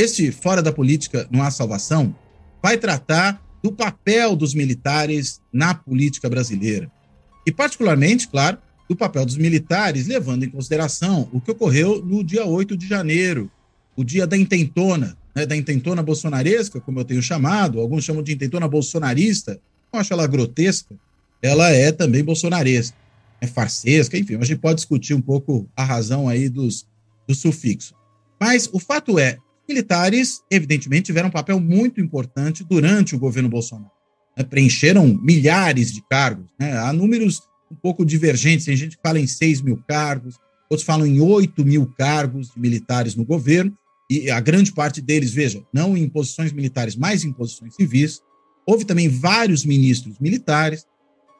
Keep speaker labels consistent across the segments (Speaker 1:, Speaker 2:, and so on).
Speaker 1: Este Fora da Política Não Há Salvação vai tratar do papel dos militares na política brasileira. E, particularmente, claro, do papel dos militares, levando em consideração o que ocorreu no dia 8 de janeiro, o dia da intentona, né, da intentona bolsonaresca, como eu tenho chamado, alguns chamam de intentona bolsonarista, eu acho ela grotesca, ela é também bolsonaresca, é farsesca, enfim, a gente pode discutir um pouco a razão aí dos, dos sufixos. Mas o fato é, militares, evidentemente, tiveram um papel muito importante durante o governo Bolsonaro. Né? Preencheram milhares de cargos. Né? Há números um pouco divergentes. Tem gente que fala em 6 mil cargos, outros falam em 8 mil cargos de militares no governo, e a grande parte deles, veja, não em posições militares, mas em posições civis. Houve também vários ministros militares.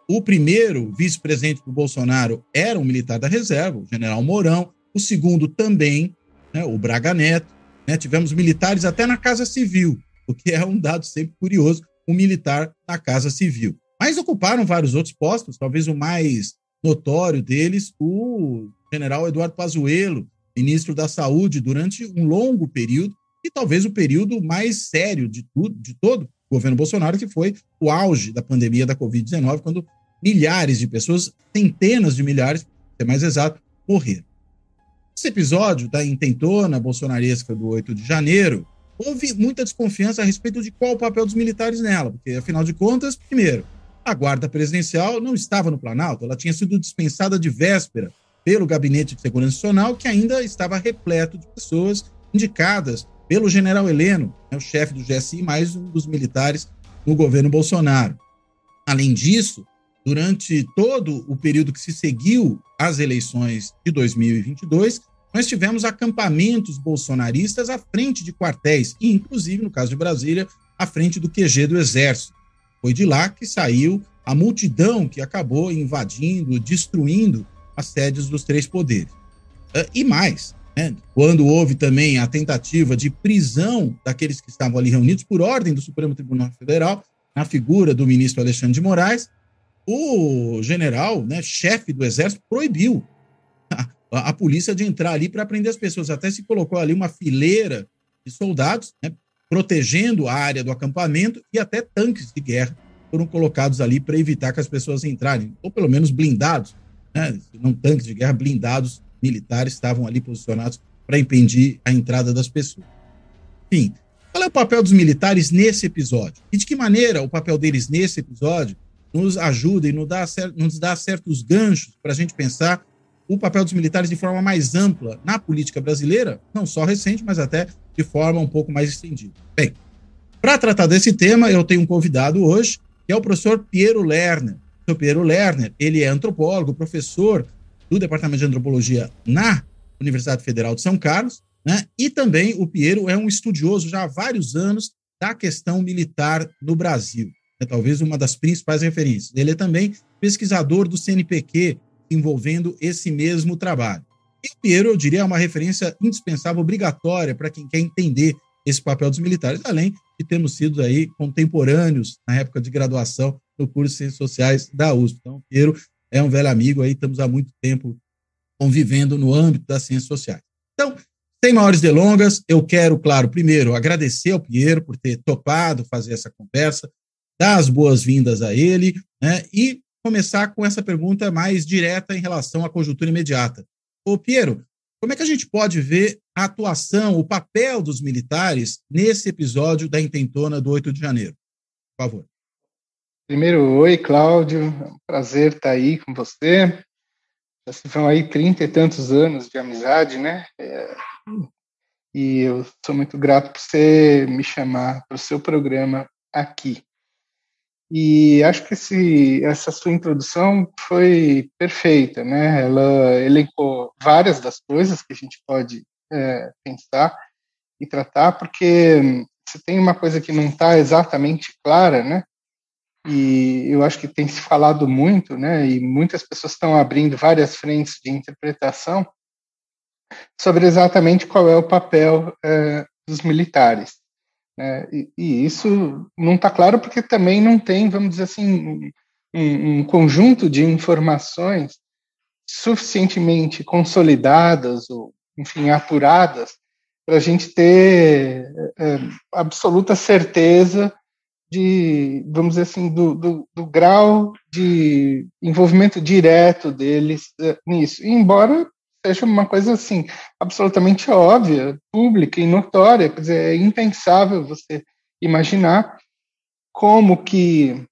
Speaker 1: O primeiro vice-presidente do Bolsonaro era um militar da reserva, o general Mourão. O segundo também, né, o Braga Neto. Né? Tivemos militares até na Casa Civil, o que é um dado sempre curioso, um militar na Casa Civil. Mas ocuparam vários outros postos, talvez o mais notório deles, o general Eduardo Pazuello, ministro da Saúde, durante um longo período, e talvez o período mais sério de tudo, de todo o governo Bolsonaro, que foi o auge da pandemia da Covid-19, quando milhares de pessoas, centenas de milhares, ser mais exato, morreram. Esse episódio da intentona bolsonaresca do 8 de janeiro, houve muita desconfiança a respeito de qual o papel dos militares nela, porque, afinal de contas, primeiro, a guarda presidencial não estava no Planalto, ela tinha sido dispensada de véspera pelo Gabinete de Segurança Nacional, que ainda estava repleto de pessoas indicadas pelo general Heleno, né, o chefe do GSI, mais um dos militares no governo Bolsonaro. Além disso, durante todo o período que se seguiu às eleições de 2022, nós tivemos acampamentos bolsonaristas à frente de quartéis, e inclusive, no caso de Brasília, à frente do QG do Exército. Foi de lá que saiu a multidão que acabou invadindo, destruindo as sedes dos três poderes. Ah, e mais, né, quando houve também a tentativa de prisão daqueles que estavam ali reunidos por ordem do Supremo Tribunal Federal, na figura do ministro Alexandre de Moraes, o general, né, chefe do Exército, proibiu a, polícia de entrar ali para prender as pessoas. Até se colocou ali uma fileira de soldados, né, protegendo a área do acampamento e até tanques de guerra foram colocados ali para evitar que as pessoas entrarem, ou pelo menos blindados, né, não tanques de guerra, blindados militares estavam ali posicionados para impedir a entrada das pessoas. Enfim, qual é o papel dos militares nesse episódio? E de que maneira o papel deles nesse episódio nos ajuda e nos dá, nos dá certos ganchos para a gente pensar o papel dos militares de forma mais ampla na política brasileira, não só recente, mas até de forma um pouco mais estendida. Bem, para tratar desse tema, eu tenho um convidado hoje, que é o professor Piero Lerner. O professor Piero Lerner, ele é antropólogo, professor do Departamento de Antropologia na Universidade Federal de São Carlos, né? E também o Piero é um estudioso já há vários anos da questão militar no Brasil. É talvez uma das principais referências. Ele é também pesquisador do CNPq, envolvendo esse mesmo trabalho. E o Piero, eu diria, é uma referência indispensável, obrigatória para quem quer entender esse papel dos militares, além de termos sido aí contemporâneos na época de graduação no curso de Ciências Sociais da USP. Então, o Piero é um velho amigo aí, estamos há muito tempo convivendo no âmbito das ciências sociais. Então, sem maiores delongas, eu quero, claro, primeiro agradecer ao Piero por ter topado fazer essa conversa, dar as boas-vindas a ele, né, e começar com essa pergunta mais direta em relação à conjuntura imediata. Ô, Piero, como é que a gente pode ver a atuação, o papel dos militares nesse episódio da intentona do 8 de janeiro? Por favor.
Speaker 2: Primeiro, oi, Cláudio. É um prazer estar aí com você. Já se vão aí trinta e tantos anos de amizade, né? É... E eu sou muito grato por você me chamar para o seu programa aqui. E acho que esse, essa sua introdução foi perfeita, né? Ela elencou várias das coisas que a gente pode é, pensar e tratar, porque você tem uma coisa que não está exatamente clara, né? E eu acho que tem se falado muito, né? E muitas pessoas estão abrindo várias frentes de interpretação sobre exatamente qual é o papel é, dos militares. Né? E, e, isso não está claro porque também não tem, vamos dizer assim, um, um conjunto de informações suficientemente consolidadas ou, enfim, apuradas para a gente ter é, absoluta certeza de, vamos dizer assim, do, do, do grau de envolvimento direto deles é, nisso. Embora seja uma coisa assim absolutamente óbvia, pública e notória, quer dizer, é impensável você imaginar como que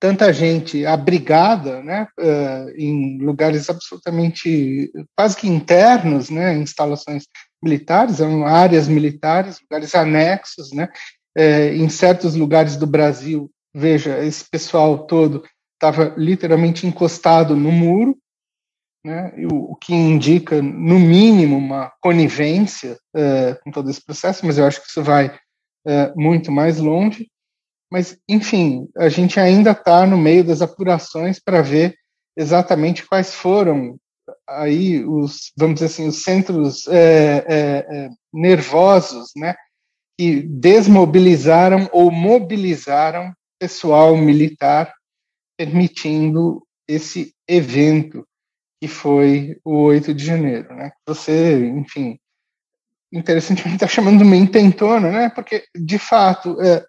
Speaker 2: tanta gente abrigada, né, uh, em lugares absolutamente quase que internos, né, instalações militares, áreas militares, lugares anexos, né, uh, em certos lugares do Brasil, veja, esse pessoal todo estava literalmente encostado no muro, né, o, que indica, no mínimo, uma conivência uh, com todo esse processo, mas eu acho que isso vai muito mais longe. Mas, enfim, a gente ainda está no meio das apurações para ver exatamente quais foram aí os, vamos dizer assim, os centros é, é, é, nervosos, né, que desmobilizaram ou mobilizaram pessoal militar, permitindo esse evento que foi o 8 de janeiro, né? Você, enfim, interessantemente está chamando uma intentona, né? Porque de fato é,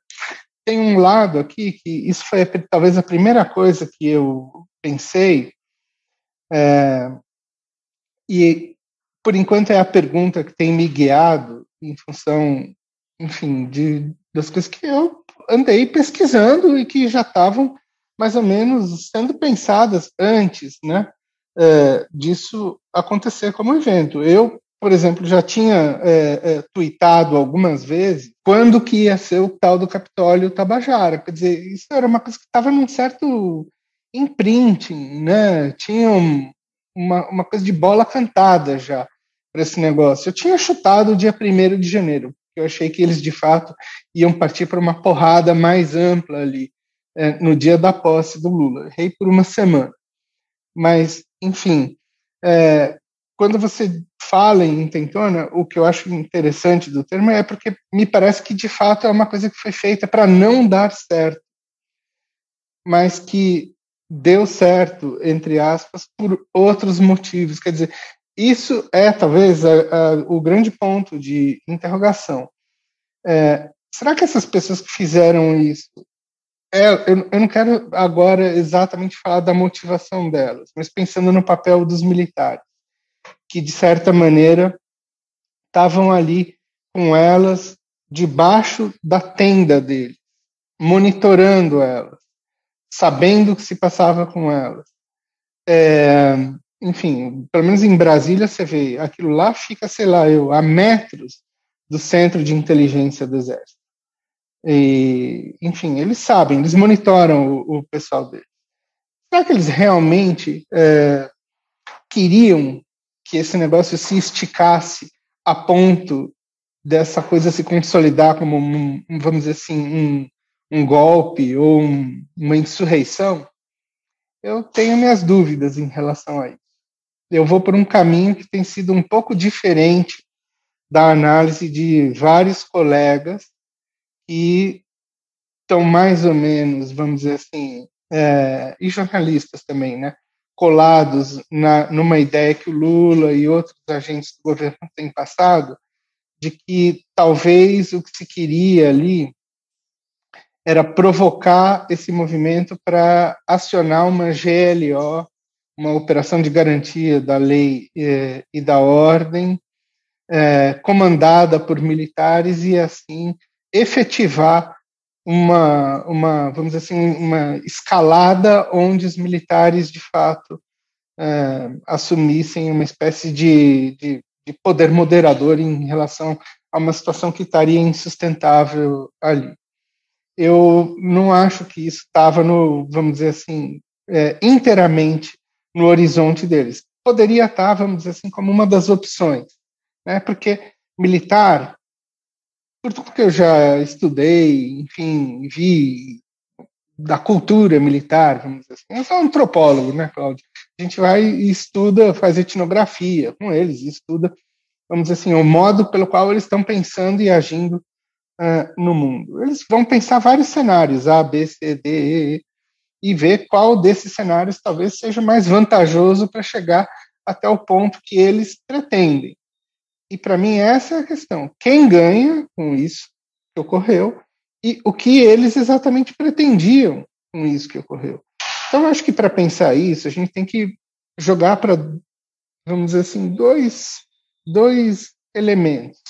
Speaker 2: tem um lado aqui que isso foi talvez a primeira coisa que eu pensei, é, e por enquanto é a pergunta que tem me guiado em função, enfim, de, das coisas que eu andei pesquisando e que já estavam mais ou menos sendo pensadas antes, né, é, disso acontecer como evento. Eu por exemplo, já tinha é, é, tweetado algumas vezes quando que ia ser o tal do Capitólio Tabajara. Quer dizer, isso era uma coisa que estava num certo imprinting, né? Tinha um, uma, uma coisa de bola cantada já para esse negócio. Eu tinha chutado o dia 1 de janeiro, eu achei que eles, de fato, iam partir para uma porrada mais ampla ali, é, no dia da posse do Lula. Errei por uma semana. Mas, enfim, é, quando você fala em intentona, o que eu acho interessante do termo é porque me parece que de fato é uma coisa que foi feita para não dar certo, mas que deu certo, entre aspas, por outros motivos. Quer dizer, isso é talvez a, a, o grande ponto de interrogação. É, será que essas pessoas que fizeram isso é, eu, eu, não quero agora exatamente falar da motivação delas, mas pensando no papel dos militares que, de certa maneira, estavam ali com elas debaixo da tenda dele, monitorando elas, sabendo o que se passava com elas. É, enfim, pelo menos em Brasília você vê, aquilo lá fica, sei lá, eu, a metros do centro de inteligência do Exército. E, enfim, eles sabem, eles monitoram o, o pessoal deles. Será que eles realmente é, queriam que esse negócio se esticasse a ponto dessa coisa se consolidar como, um, vamos dizer assim, um, um golpe ou um, uma insurreição, eu tenho minhas dúvidas em relação a isso. Eu vou por um caminho que tem sido um pouco diferente da análise de vários colegas que estão mais ou menos, vamos dizer assim, é, e jornalistas também, né? colados na, numa ideia que o Lula e outros agentes do governo têm passado, de que talvez o que se queria ali era provocar esse movimento para acionar uma GLO, uma operação de garantia da lei eh, e da ordem, eh, comandada por militares e assim efetivar uma, uma, vamos dizer assim, uma escalada onde os militares, de fato, é, assumissem uma espécie de, de, de, poder moderador em relação a uma situação que estaria insustentável ali. Eu não acho que isso estava no, vamos dizer assim, é, inteiramente no horizonte deles. Poderia estar, vamos dizer assim, como uma das opções, né? Porque militar, por tudo que eu já estudei, enfim, vi da cultura militar, vamos dizer assim. Eu sou antropólogo, né, Cláudio? A gente vai e estuda, faz etnografia com eles, estuda, vamos dizer assim, o modo pelo qual eles estão pensando e agindo uh, no mundo. Eles vão pensar vários cenários, A, B, C, D, E, E, e ver qual desses cenários talvez seja mais vantajoso para chegar até o ponto que eles pretendem. E para mim essa é a questão. Quem ganha com isso que ocorreu e o que eles exatamente pretendiam com isso que ocorreu. Então, eu acho que para pensar isso, a gente tem que jogar para, vamos dizer assim, dois, dois elementos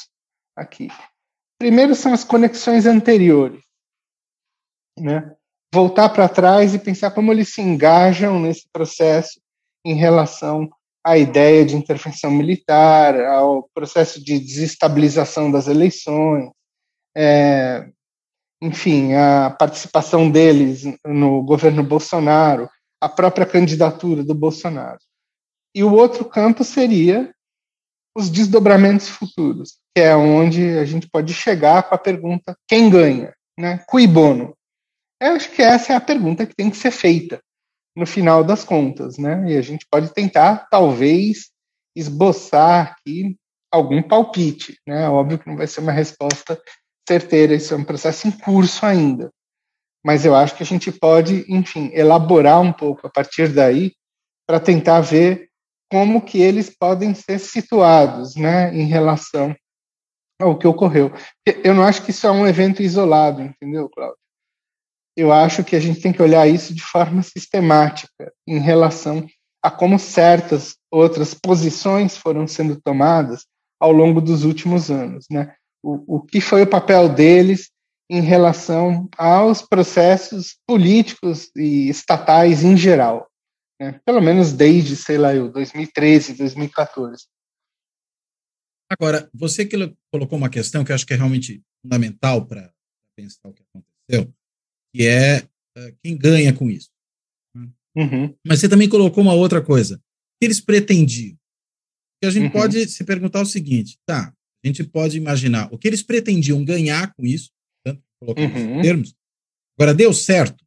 Speaker 2: aqui. Primeiro são as conexões anteriores, né? Voltar para trás e pensar como eles se engajam nesse processo em relação à ideia de intervenção militar, ao processo de desestabilização das eleições, é, enfim, a participação deles no governo Bolsonaro, a própria candidatura do Bolsonaro. E o outro campo seria os desdobramentos futuros, que é onde a gente pode chegar com a pergunta: quem ganha? Né? Cui bono? Eu acho que essa é a pergunta que tem que ser feita no final das contas, né? E a gente pode tentar, talvez, esboçar aqui algum palpite, né? Óbvio que não vai ser uma resposta certeira, isso é um processo em curso ainda. Mas eu acho que a gente pode, enfim, elaborar um pouco a partir daí para tentar ver como que eles podem ser situados, né, em relação ao que ocorreu. Eu não acho que isso é um evento isolado, entendeu, Cláudio? Eu acho que a gente tem que olhar isso de forma sistemática em relação a como certas outras posições foram sendo tomadas ao longo dos últimos anos, né? o, o que foi o papel deles em relação aos processos políticos e estatais em geral, né? pelo menos desde, sei lá, eu, 2013, 2014.
Speaker 1: Agora, você que colocou uma questão que eu acho que é realmente fundamental para pensar o que aconteceu, que é uh, quem ganha com isso. Uhum. Mas você também colocou uma outra coisa, que eles pretendiam. Que a gente uhum. pode se perguntar o seguinte, tá, a gente pode imaginar o que eles pretendiam ganhar com isso, tanto colocar uhum. termos. Agora, deu certo?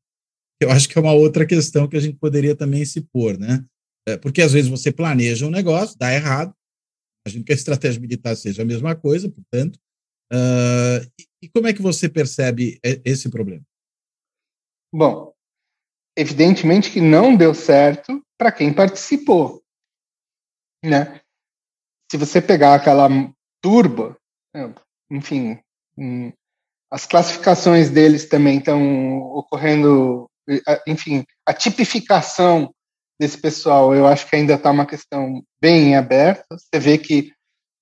Speaker 1: Eu acho que é uma outra questão que a gente poderia também se pôr, né? É, porque às vezes você planeja um negócio, dá errado. Imagino que a estratégia militar seja a mesma coisa, portanto. Uh, e, e como é que você percebe esse problema?
Speaker 2: Bom, evidentemente que não deu certo para quem participou, né? Se você pegar aquela turba, né? enfim, hum, as classificações deles também estão ocorrendo, enfim, a tipificação desse pessoal, eu acho que ainda está uma questão bem aberta. Você vê que,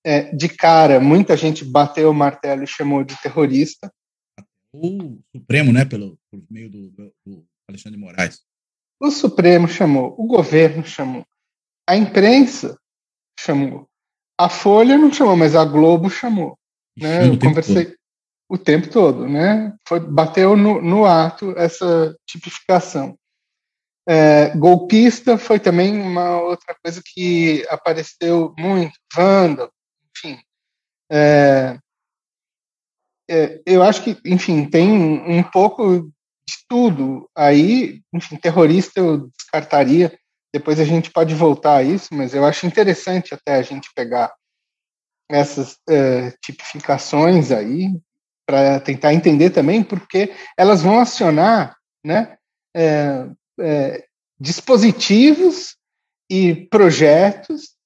Speaker 2: é, de cara, muita gente bateu o martelo e chamou de terrorista.
Speaker 1: O Supremo, né, pelo, meio do, do Alexandre de Moraes.
Speaker 2: O Supremo chamou, o governo chamou, a imprensa chamou. A Folha não chamou, mas a Globo chamou. Né? Eu conversei todo. o tempo todo, né? Foi, bateu no, no ato essa tipificação. É, golpista foi também uma outra coisa que apareceu muito, vândalo, enfim. É, é, eu acho que, enfim, tem um pouco de tudo aí. Enfim, terrorista eu descartaria, depois a gente pode voltar a isso, mas eu acho interessante até a gente pegar essas é, tipificações aí para tentar entender também porque elas vão acionar né, é, é, dispositivos e projetos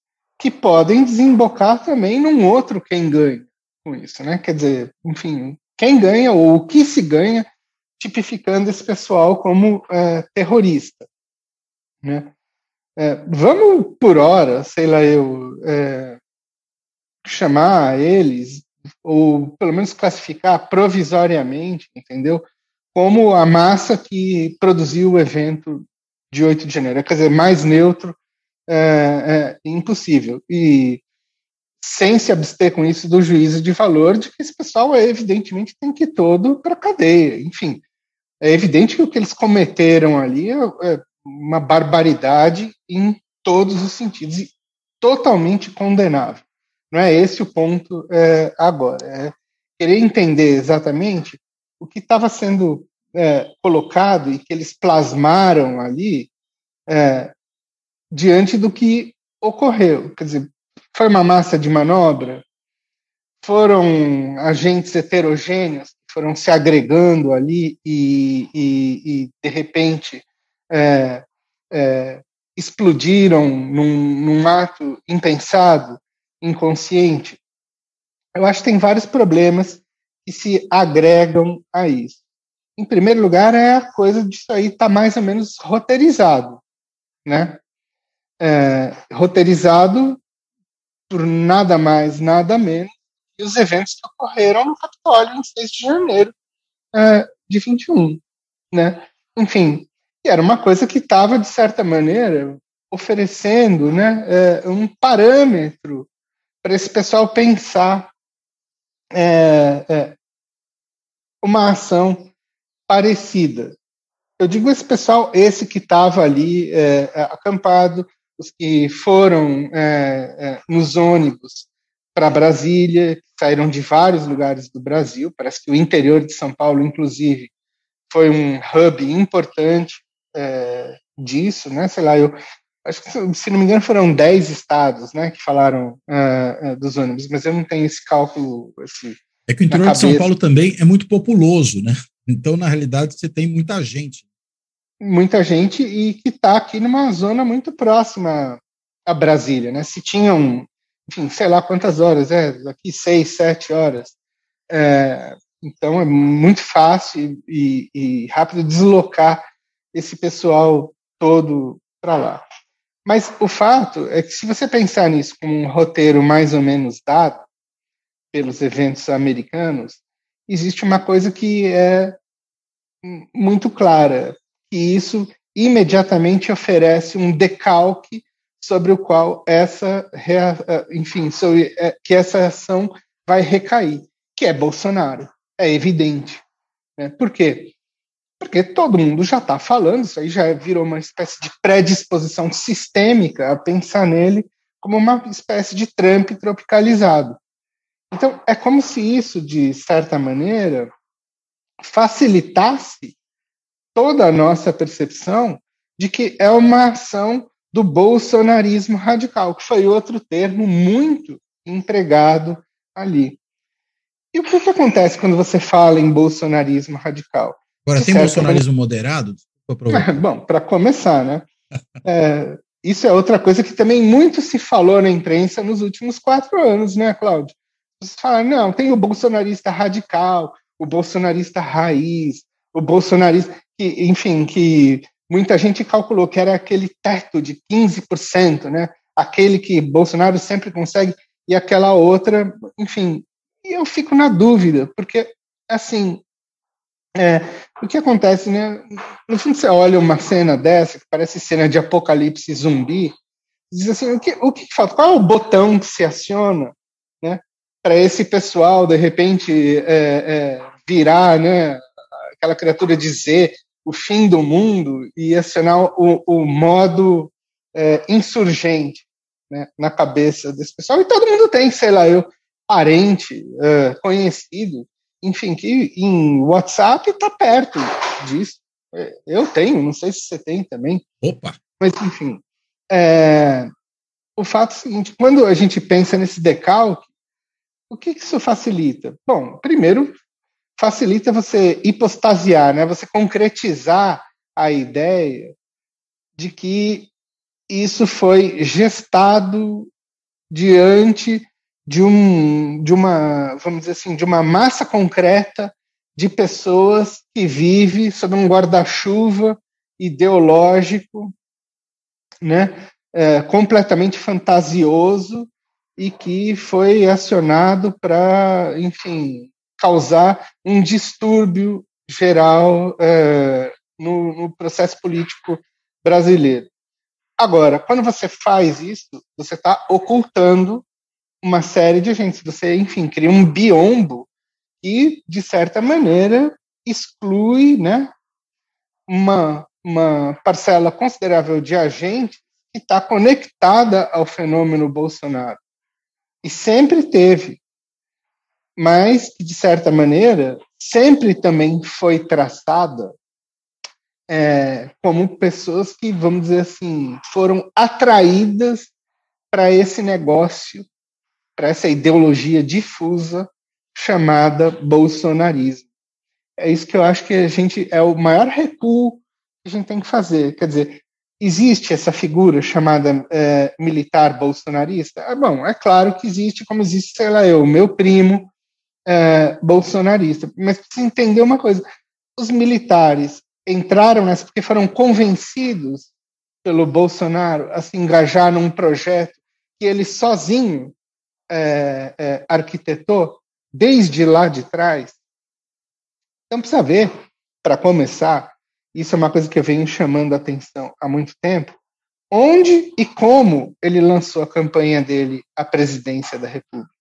Speaker 2: que podem desembocar também num outro quem ganha com isso, né? Quer dizer, enfim, quem ganha ou o que se ganha tipificando esse pessoal como é, terrorista, né? É, vamos por hora, sei lá eu, é, chamar eles, ou pelo menos classificar provisoriamente, entendeu? Como a massa que produziu o evento de 8 de janeiro. Quer dizer, mais neutro é, é impossível. E sem se abster com isso do juízo de valor de que esse pessoal, é, evidentemente, tem que ir todo para cadeia. Enfim, é evidente que o que eles cometeram ali é, é uma barbaridade em todos os sentidos e totalmente condenável. Não é esse o ponto é, agora. É querer entender exatamente o que estava sendo é, colocado e que eles plasmaram ali é, diante do que ocorreu. Quer dizer, foi uma massa de manobra? Foram agentes heterogêneos que foram se agregando ali e, e, e de repente, é, é, explodiram num, num ato impensado, inconsciente? Eu acho que tem vários problemas que se agregam a isso. Em primeiro lugar, é a coisa disso aí estar tá mais ou menos roteirizado, né? É, roteirizado por nada mais, nada menos que os eventos que ocorreram no Capitólio em 6 de janeiro é, de 21, né? Enfim, era uma coisa que estava, de certa maneira, oferecendo né, é, um parâmetro para esse pessoal pensar é, uma ação parecida. Eu digo esse pessoal, esse que estava ali acampado, os que foram é, é, nos ônibus para Brasília, saíram de vários lugares do Brasil, parece que o interior de São Paulo, inclusive, foi um hub importante é, disso, né? Sei lá, eu acho que, se não me engano, foram 10 estados, né, que falaram uh, dos ônibus, mas eu não tenho esse cálculo. Esse,
Speaker 1: é que o interior de São Paulo também é muito populoso, né? Então, na realidade, você tem muita gente.
Speaker 2: Muita gente e que está aqui numa zona muito próxima a Brasília, né? Se tinham, enfim, sei lá quantas horas, é, daqui seis, sete horas. É, então, é muito fácil e, e rápido deslocar esse pessoal todo para lá. Mas o fato é que, se você pensar nisso como um roteiro mais ou menos dado pelos eventos americanos, existe uma coisa que é muito clara, que isso imediatamente oferece um decalque sobre o qual essa, enfim, sobre, é, que essa ação vai recair, que é Bolsonaro. É evidente. Né? Por quê? Porque todo mundo já está falando, isso aí já virou uma espécie de predisposição sistêmica a pensar nele como uma espécie de Trump tropicalizado. Então, é como se isso, de certa maneira, facilitasse toda a nossa percepção de que é uma ação do bolsonarismo radical, que foi outro termo muito empregado ali. E o que, que acontece quando você fala em bolsonarismo radical?
Speaker 1: Agora, tem bolsonarismo moderado?
Speaker 2: Bom, para começar, né? É, isso é outra coisa que também muito se falou na imprensa nos últimos quatro anos, né, Cláudio? Você fala, não, tem o bolsonarista radical, o bolsonarista raiz, o bolsonarista, que, enfim, que muita gente calculou que era aquele teto de 15%, né? Aquele que Bolsonaro sempre consegue, e aquela outra, enfim. E eu fico na dúvida, porque, assim, é, o que acontece, né? No fim, você olha uma cena dessa, que parece cena de apocalipse zumbi, diz assim, o que, o que falta? Qual é o botão que se aciona, né? Para esse pessoal, de repente, é, é, virar, né? Aquela criatura dizer o fim do mundo e acionar o, o modo é, insurgente né, na cabeça desse pessoal. E todo mundo tem, sei lá, eu, parente, é, conhecido, enfim, que em WhatsApp está perto disso. É, eu tenho, não sei se você tem também.
Speaker 1: Opa!
Speaker 2: Mas, enfim, é, o fato é o seguinte: quando a gente pensa nesse decalque, o que isso facilita? Bom, primeiro, facilita você hipostasiar, né? você concretizar a ideia de que isso foi gestado diante de, um, de uma, vamos dizer assim, de uma massa concreta de pessoas que vive sob um guarda-chuva ideológico, né, é, completamente fantasioso e que foi acionado para, enfim, causar um distúrbio geral é, no, no processo político brasileiro. Agora, quando você faz isso, você está ocultando uma série de agentes. Você, enfim, cria um biombo que, de certa maneira, exclui né, uma, uma parcela considerável de agentes que está conectada ao fenômeno Bolsonaro. e sempre teve, mas que, de certa maneira, sempre também foi traçada é, como pessoas que, vamos dizer assim, foram atraídas para esse negócio, para essa ideologia difusa chamada bolsonarismo. É isso que eu acho que a gente é o maior recuo que a gente tem que fazer. Quer dizer, existe essa figura chamada é, militar bolsonarista? É bom, é claro que existe, como existe, sei lá, eu, meu primo é, bolsonarista. Mas precisa entender uma coisa: os militares entraram nessa porque foram convencidos pelo Bolsonaro a se engajar num projeto que ele sozinho é, é, arquitetou desde lá de trás. Então precisa ver, para começar, isso é uma coisa que eu venho chamando a atenção há muito tempo, onde e como ele lançou a campanha dele à presidência da República.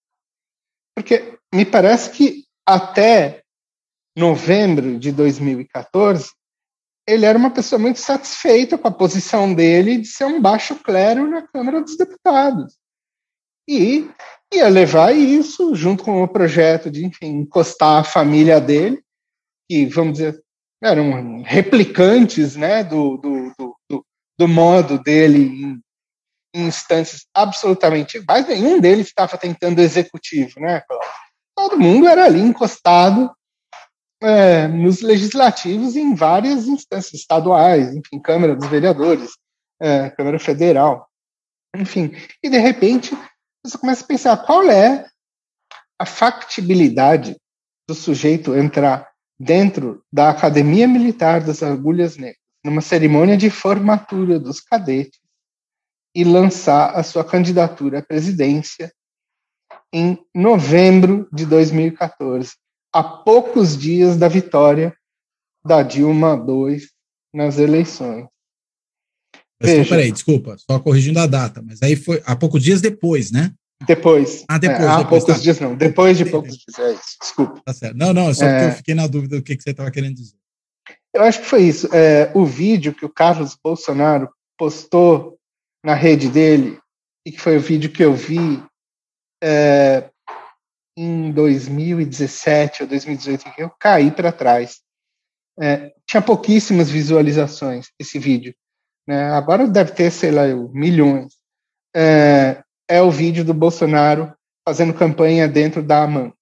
Speaker 2: Porque me parece que até novembro de 2014, ele era uma pessoa muito satisfeita com a posição dele de ser um baixo clero na Câmara dos Deputados. E ia levar isso junto com o projeto de, enfim, encostar a família dele, que, vamos dizer, eram replicantes né, do, do, do, do modo dele em, em, instâncias absolutamente iguais. Nenhum deles estava tentando executivo, né, Todo mundo era ali encostado é, nos legislativos em várias instâncias estaduais, enfim, Câmara dos Vereadores, é, Câmara Federal, enfim. E, de repente, você começa a pensar qual é a factibilidade do sujeito entrar dentro da Academia Militar das Agulhas Negras, numa cerimônia de formatura dos cadetes, e lançar a sua candidatura à presidência em novembro de 2014, a poucos dias da vitória da Dilma II nas eleições.
Speaker 1: Mas, Veja, peraí, desculpa, só corrigindo a data, mas aí foi há poucos dias depois, né?
Speaker 2: Depois.
Speaker 1: Ah, depois. É,
Speaker 2: há
Speaker 1: depois,
Speaker 2: poucos tá. dias, não. Depois de poucos dias. É isso. Desculpa.
Speaker 1: Tá certo. Não, não, é só é... porque eu fiquei na dúvida do que, que você estava querendo dizer.
Speaker 2: Eu acho que foi isso. É, o vídeo que o Carlos Bolsonaro postou na rede dele, e que foi o vídeo que eu vi é, em 2017 ou 2018, que eu caí para trás. É, tinha pouquíssimas visualizações esse vídeo. Né? Agora deve ter, sei lá, milhões. É, é o vídeo do Bolsonaro fazendo campanha dentro da AMAN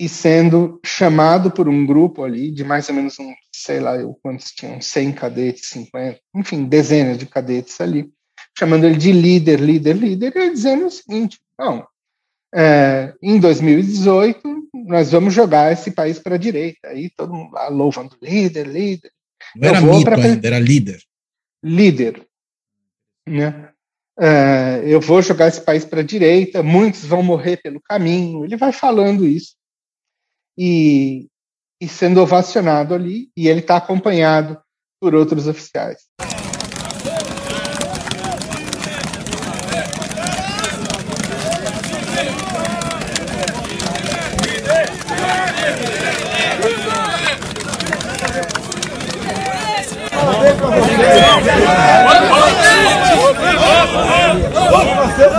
Speaker 2: e sendo chamado por um grupo ali de mais ou menos um, sei lá, eu, quantos tinham, 100 cadetes, 50, enfim, dezenas de cadetes ali, chamando ele de líder, líder, líder, e dizendo o seguinte, não, é, em 2018 nós vamos jogar esse país para a direita, aí todo mundo lá louvando líder, líder.
Speaker 1: Não era mito pra... ainda, era líder.
Speaker 2: Líder, né? Uh, eu vou jogar esse país para a direita, muitos vão morrer pelo caminho. Ele vai falando isso e, e sendo ovacionado ali, e ele está acompanhado por outros oficiais.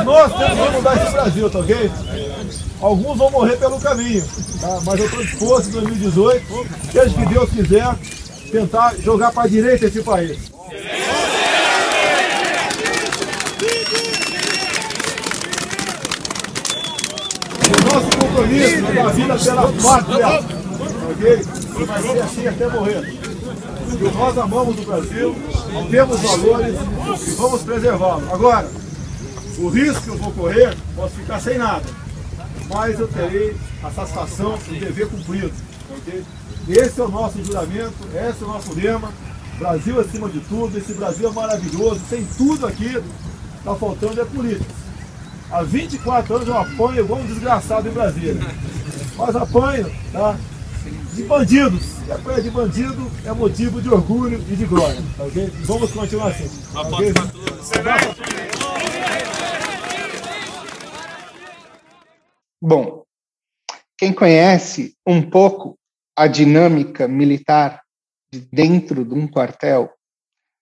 Speaker 3: Nós temos que mudar esse Brasil, tá ok? Alguns vão morrer pelo caminho, tá? mas eu estou disposto em 2018, desde que Deus quiser, tentar jogar para a direita esse país. O nosso compromisso é da vida pela pátria, ok? Vai ser assim até morrer que nós amamos o Brasil, temos valores e vamos preservá-lo. Agora, o risco que eu vou correr, posso ficar sem nada, mas eu terei a satisfação de dever cumprido. Okay? Esse é o nosso juramento, esse é o nosso lema. Brasil acima de tudo, esse Brasil é maravilhoso, tem tudo aqui, está faltando é política. Há 24 anos eu apanho igual um desgraçado em Brasília. Mas apanho, tá? De bandidos. E a praia de bandido é motivo de orgulho e de glória. Tá okay? Vamos continuar assim. Tá okay?
Speaker 2: Bom, quem conhece um pouco a dinâmica militar de dentro de um quartel,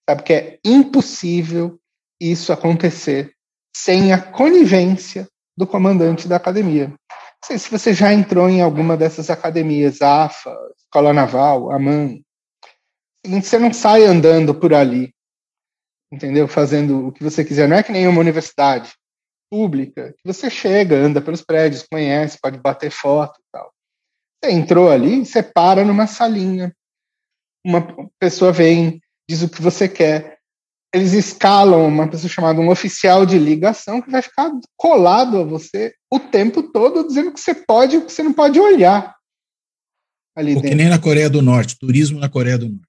Speaker 2: sabe que é impossível isso acontecer sem a conivência do comandante da academia. Sei se você já entrou em alguma dessas academias, AFA, Escola Naval, AMAN. Você não sai andando por ali, entendeu? Fazendo o que você quiser. Não é que nem uma universidade pública, que você chega, anda pelos prédios, conhece, pode bater foto e tal. Você entrou ali, você para numa salinha, uma pessoa vem, diz o que você quer. Eles escalam uma pessoa chamada um oficial de ligação que vai ficar colado a você o tempo todo, dizendo que você pode e que você não pode olhar.
Speaker 1: Ali Ou que nem na Coreia do Norte, turismo na Coreia do Norte.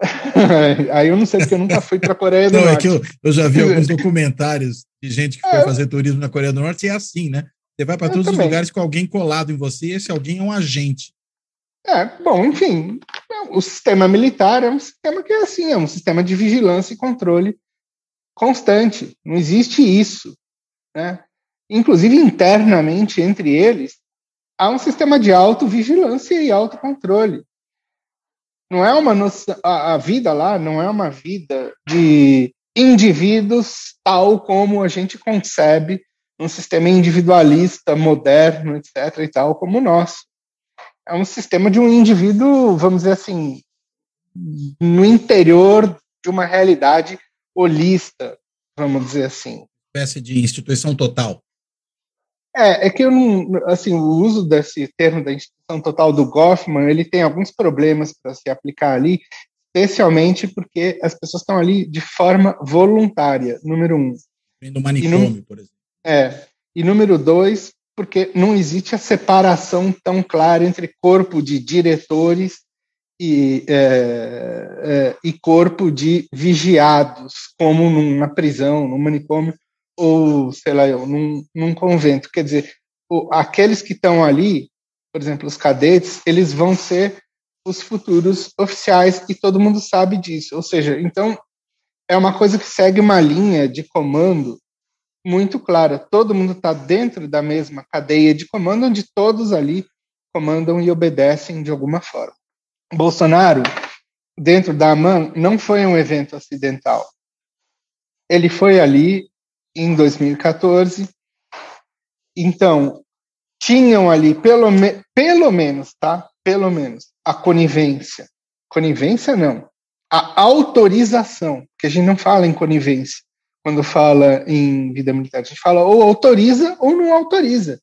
Speaker 2: Aí eu não sei, porque eu nunca fui para a Coreia do não, Norte.
Speaker 1: Não, é que eu, eu, já vi alguns documentários de gente que foi é, fazer turismo na Coreia do Norte e é assim, né? Você vai para todos também. os lugares com alguém colado em você e esse alguém é um agente.
Speaker 2: É, bom, enfim, o sistema militar é um sistema que é assim, é um sistema de vigilância e controle constante. Não existe isso, né? Inclusive internamente entre eles há um sistema de autovigilância e autocontrole. Não é uma noção, a, a vida lá não é uma vida de indivíduos tal como a gente concebe um sistema individualista, moderno, etc. e tal, como o nosso é um sistema de um indivíduo, vamos dizer assim, no interior de uma realidade holista, vamos dizer assim.
Speaker 1: Espécie de instituição total.
Speaker 2: É, é que eu não, assim, o uso desse termo da instituição total do Goffman, ele tem alguns problemas para se aplicar ali, especialmente porque as pessoas estão ali de forma voluntária, número um.
Speaker 1: No manicômio, por exemplo.
Speaker 2: É, e número dois, porque não existe a separação tão clara entre corpo de diretores e, é, é, e corpo de vigiados, como numa prisão, num manicômio, ou, sei lá, num, num convento. Quer dizer, o, aqueles que estão ali, por exemplo, os cadetes, eles vão ser os futuros oficiais e todo mundo sabe disso. Ou seja, então é uma coisa que segue uma linha de comando muito clara. Todo mundo está dentro da mesma cadeia de comando, onde todos ali comandam e obedecem de alguma forma. Bolsonaro, dentro da AMAN, não foi um evento acidental. Ele foi ali em 2014. Então, tinham ali, pelo, me, pelo menos, tá? Pelo menos, a conivência. Conivência, não. A autorização, porque a gente não fala em conivência quando fala em vida militar. A gente fala ou autoriza ou não autoriza.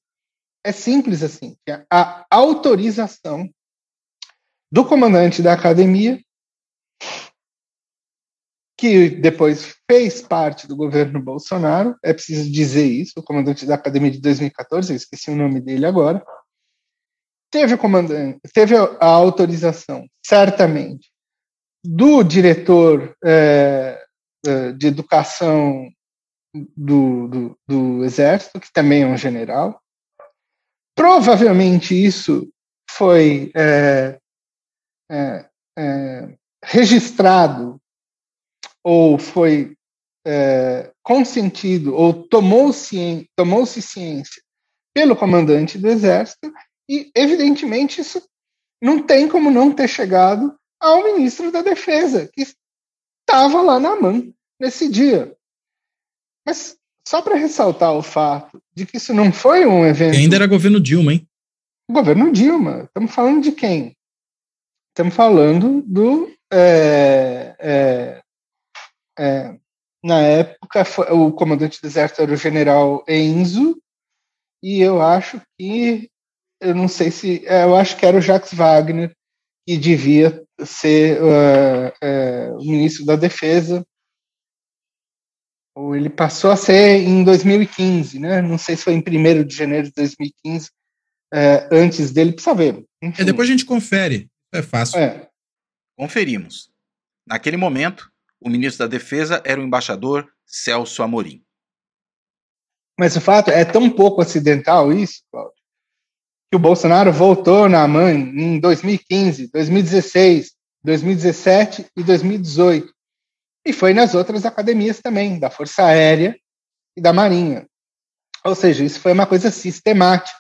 Speaker 2: É simples assim. A autorização do comandante da academia, que depois fez parte do governo Bolsonaro, é preciso dizer isso, o comandante da academia de 2014, eu esqueci o nome dele agora, teve comandante, teve a autorização, certamente, do diretor é, eh, de educação do, do, do, Exército, que também é um general. Provavelmente isso foi é, é, é, registrado ou foi consentido ou tomou-se tomou ciência pelo comandante do Exército e, evidentemente, isso não tem como não ter chegado ao ministro da Defesa, que estava lá na mão nesse dia. Mas só para ressaltar o fato de que isso não foi um evento.
Speaker 1: E ainda era governo Dilma, hein?
Speaker 2: Governo Dilma. Estamos falando de quem? Estamos falando do. É, é, é, na época, o comandante do exército era o general Enzo, e eu acho que. Eu não sei se. É, eu acho que era o Jacques Wagner, que devia ser uh, uh, o ministro da Defesa, ou ele passou a ser em 2015, né? Não sei se foi em 1 de janeiro de 2015, uh, antes dele, precisa ver.
Speaker 1: É, depois a gente confere, é fácil. É.
Speaker 4: Conferimos. Naquele momento, o ministro da Defesa era o embaixador Celso Amorim.
Speaker 2: Mas o fato é tão pouco acidental isso, Cláudio, que o Bolsonaro voltou na mãe em 2015, 2016, 2017 e 2018. E foi nas outras academias também, da Força Aérea e da Marinha. Ou seja, isso foi uma coisa sistemática.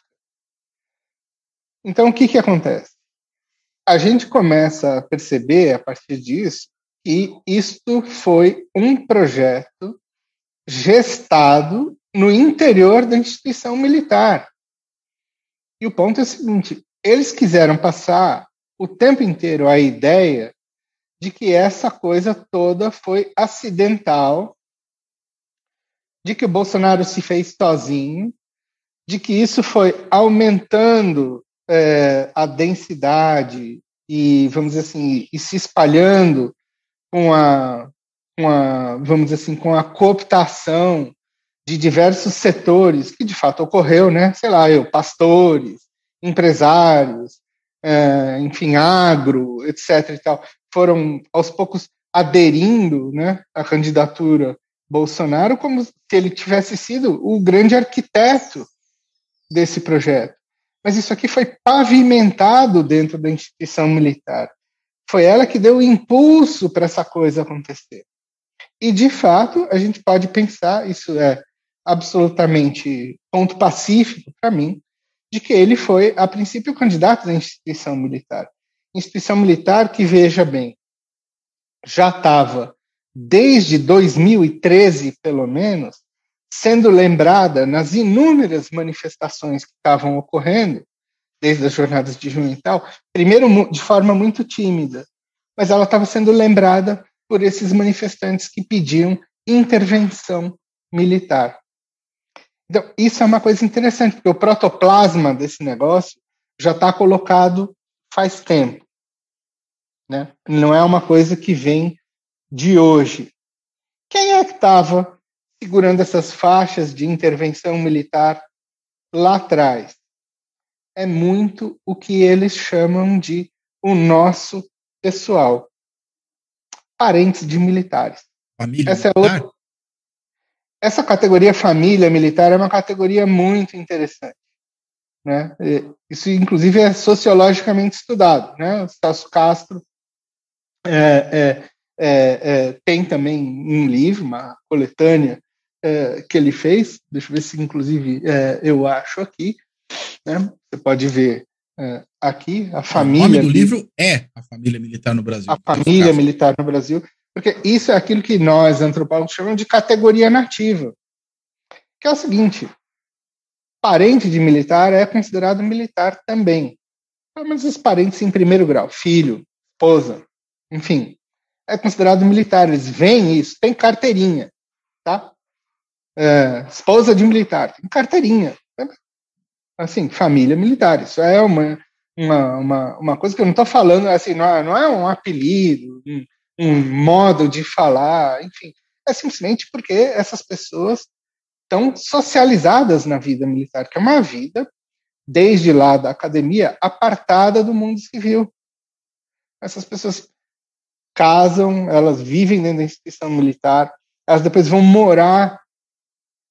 Speaker 2: Então, o que, que acontece? A gente começa a perceber, a partir disso, que isto foi um projeto gestado no interior da instituição militar. E o ponto é o seguinte: eles quiseram passar o tempo inteiro a ideia de que essa coisa toda foi acidental, de que o Bolsonaro se fez sozinho, de que isso foi aumentando é, a densidade e, vamos dizer assim, e se espalhando com a, com a, vamos dizer assim, com a cooptação de diversos setores, que de fato ocorreu, né? Sei lá, eu, pastores, empresários, é, enfim, agro, etc. e tal, foram aos poucos aderindo, né, à candidatura Bolsonaro como se ele tivesse sido o grande arquiteto desse projeto. Mas isso aqui foi pavimentado dentro da instituição militar. Foi ela que deu o impulso para essa coisa acontecer. E, de fato, a gente pode pensar, isso é absolutamente ponto pacífico para mim, de que ele foi, a princípio, candidato da instituição militar. Instituição militar que, veja bem, já estava, desde 2013, pelo menos, sendo lembrada nas inúmeras manifestações que estavam ocorrendo, desde as jornadas de junho e tal, primeiro de forma muito tímida, mas ela estava sendo lembrada por esses manifestantes que pediam intervenção militar. Então, isso é uma coisa interessante, porque o protoplasma desse negócio já está colocado faz tempo. Né? Não é uma coisa que vem de hoje. Quem é que estava segurando essas faixas de intervenção militar lá atrás? É muito o que eles chamam de o nosso pessoal. Parentes de militares.
Speaker 1: Família
Speaker 2: Essa
Speaker 1: militar?
Speaker 2: é outra, essa categoria família militar é uma categoria muito interessante. Né? Isso, inclusive, é sociologicamente estudado. Né? O Celso Castro é, é, é, é tem também um livro, uma coletânea, é, que ele fez. Deixa eu ver se, inclusive, eu acho aqui. Né? Você pode ver aqui a família. O
Speaker 1: nome do livro é A Família Militar no Brasil.
Speaker 2: A Família Militar no Brasil. Porque isso é aquilo que nós, antropólogos, chamamos de categoria nativa. Que é o seguinte: parente de militar é considerado militar também. Pelo menos os parentes em primeiro grau, filho, esposa, enfim, é considerado militar. Eles veem isso, tem carteirinha, tá? É, esposa de militar, tem carteirinha. Assim, família militar. Isso é uma, uma, uma, uma coisa que eu não estou falando, assim, não é, não é um apelido, um modo de falar, enfim, é simplesmente porque essas pessoas estão socializadas na vida militar, que é uma vida, desde lá da academia, apartada do mundo civil. Essas pessoas casam, elas vivem dentro da instituição militar, elas depois vão morar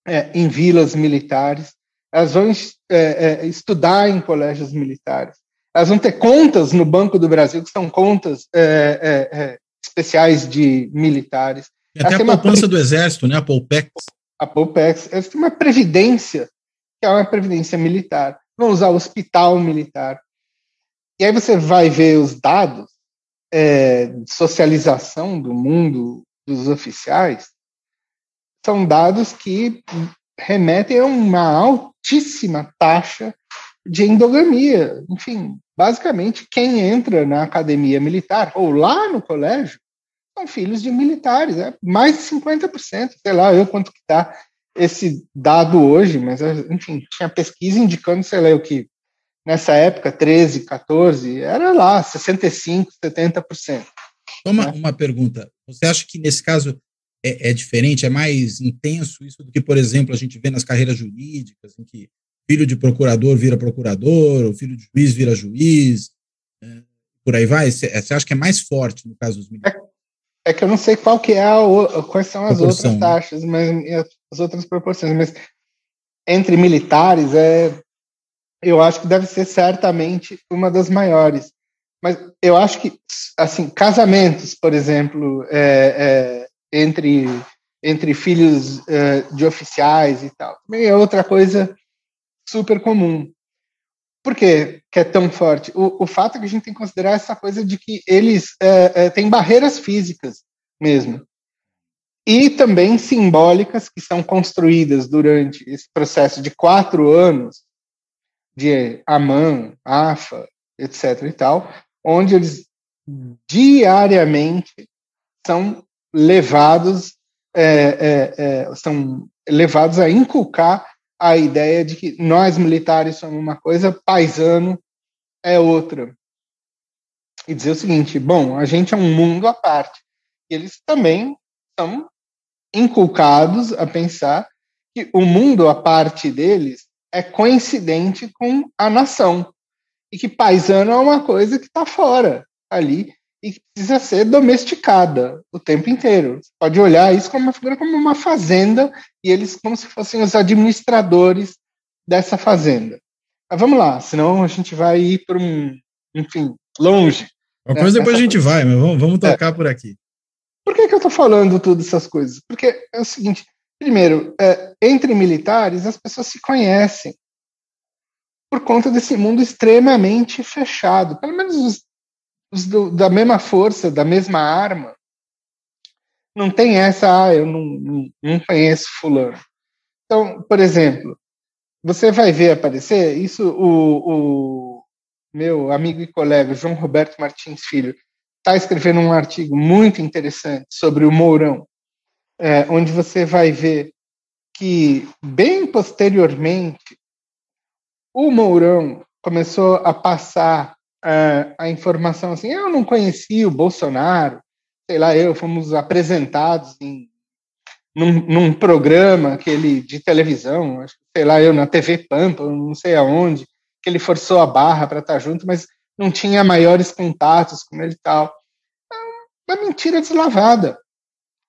Speaker 2: é, em vilas militares, elas vão é, é, estudar em colégios militares, elas vão ter contas no Banco do Brasil, que são contas é, é, é especiais de militares.
Speaker 1: E até a poupança do Exército, né? A Polpex.
Speaker 2: A Polpex. Eles têm uma previdência, que é uma previdência militar. Vão usar o hospital militar. E aí você vai ver os dados é, de socialização do mundo dos oficiais, são dados que remetem a uma altíssima taxa de endogamia. Enfim, basicamente, quem entra na academia militar ou lá no colégio são filhos de militares, é mais de 50%, sei lá eu quanto que está esse dado hoje, mas enfim, tinha pesquisa indicando, sei lá o que, nessa época, 13, 14, era lá, 65, 70%.
Speaker 1: Uma, né? uma pergunta, você acha que nesse caso é, é, diferente, é mais intenso isso do que, por exemplo, a gente vê nas carreiras jurídicas, em que filho de procurador vira procurador, o filho de juiz vira juiz, é, por aí vai? Você acha que é mais forte no caso dos militares?
Speaker 2: É, é, que eu não sei qual que é a, quais são as Proporção, outras né? taxas, mas as outras proporções, mas entre militares é eu acho que deve ser certamente uma das maiores. Mas eu acho que, assim, casamentos, por exemplo, é, é, entre, entre filhos é, de oficiais e tal, também é outra coisa super comum. Por que, que é tão forte? O, o fato é que a gente tem que considerar essa coisa de que eles é, é, têm barreiras físicas mesmo. e também simbólicas que são construídas durante esse processo de quatro anos de AMAN, AFA, etc. e tal, onde eles diariamente são levados é, é, é, são levados a inculcar a ideia de que nós militares somos uma coisa, paisano é outra. E dizer o seguinte: bom, a gente é um mundo à parte. E eles também são inculcados a pensar que o mundo à parte deles é coincidente com a nação. E que paisano é uma coisa que está fora ali e que precisa ser domesticada o tempo inteiro. Você pode olhar isso como uma figura como uma fazenda e eles como se fossem os administradores dessa fazenda. Mas vamos lá, senão a gente vai ir para um, enfim, longe.
Speaker 1: Uma coisa depois a gente vai, mas vamos, vamos tocar é. por aqui.
Speaker 2: Por que, que eu estou falando todas essas coisas? Porque é o seguinte: primeiro, é, entre militares, as pessoas se conhecem por conta desse mundo extremamente fechado. Pelo menos os, os do, da mesma força, da mesma arma. Não tem essa, ah, eu não, não, conheço Fulano. Então, por exemplo, você vai ver aparecer isso, o, o meu amigo e colega João Roberto Martins Filho está escrevendo um artigo muito interessante sobre o Mourão, é, onde você vai ver que, bem posteriormente, o Mourão começou a passar é, a informação assim: eu não conhecia o Bolsonaro, sei lá, eu fomos apresentados em, num, num programa aquele de televisão, sei lá, eu na TV Pampa, não sei aonde, que ele forçou a barra para estar tá junto, mas não tinha maiores contatos com ele e tal. É uma mentira deslavada.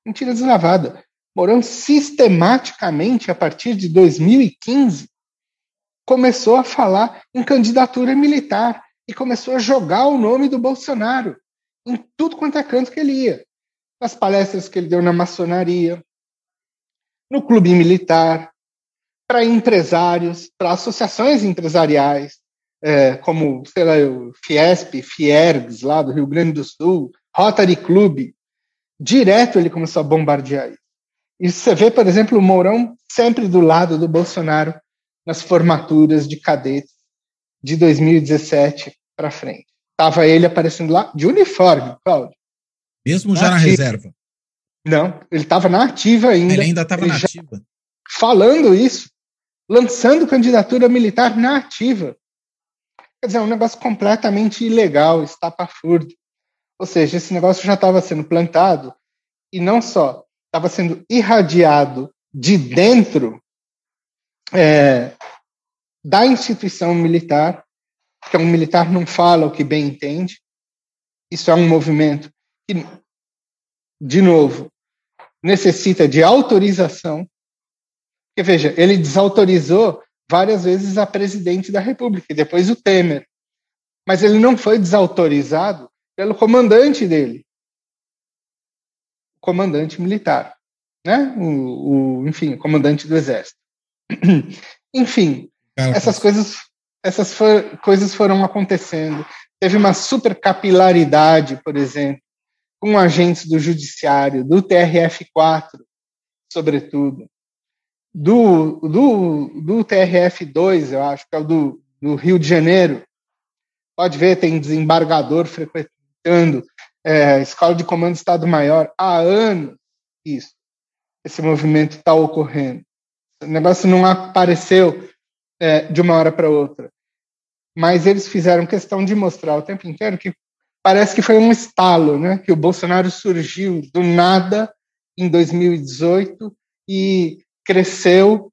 Speaker 2: Mentira deslavada. Mourão sistematicamente, a partir de 2015, começou a falar em candidatura militar e começou a jogar o nome do Bolsonaro em tudo quanto é canto que ele ia. Nas palestras que ele deu na maçonaria, no clube militar, para empresários, para associações empresariais, é, como, sei lá, o Fiesp, Fiergs, lá do Rio Grande do Sul, Rotary Club, direto ele começou a bombardear isso. E você vê, por exemplo, o Mourão sempre do lado do Bolsonaro nas formaturas de cadetes de 2017 para frente. Tava ele aparecendo lá de uniforme, Cláudio.
Speaker 1: Mesmo já na, na reserva?
Speaker 2: Não, ele estava na ativa ainda.
Speaker 1: Ele ainda estava na ativa.
Speaker 2: Falando isso, lançando candidatura militar na ativa. Quer dizer, é um negócio completamente ilegal, estapafúrdio. Ou seja, esse negócio já estava sendo plantado e não só estava sendo irradiado de dentro é, da instituição militar, que um militar não fala o que bem entende. Isso é um movimento que, de novo, necessita de autorização. Porque, veja, ele desautorizou várias vezes a presidente da República, e depois o Temer. Mas ele não foi desautorizado pelo comandante dele, comandante militar, né? O, o enfim, o comandante do exército. enfim, essas coisas, essas for, coisas foram acontecendo. Teve uma super capilaridade, por exemplo, com agentes do judiciário, do TRF4, sobretudo, do, do, do TRF2, eu acho, que é o do, do Rio de Janeiro. Pode ver, tem desembargador frequentando é, escola de comando Estado-Maior há anos. Isso, esse movimento está ocorrendo. O negócio não apareceu é, de uma hora para outra. Mas eles fizeram questão de mostrar o tempo inteiro que parece que foi um estalo, né? Que o Bolsonaro surgiu do nada em 2018 e cresceu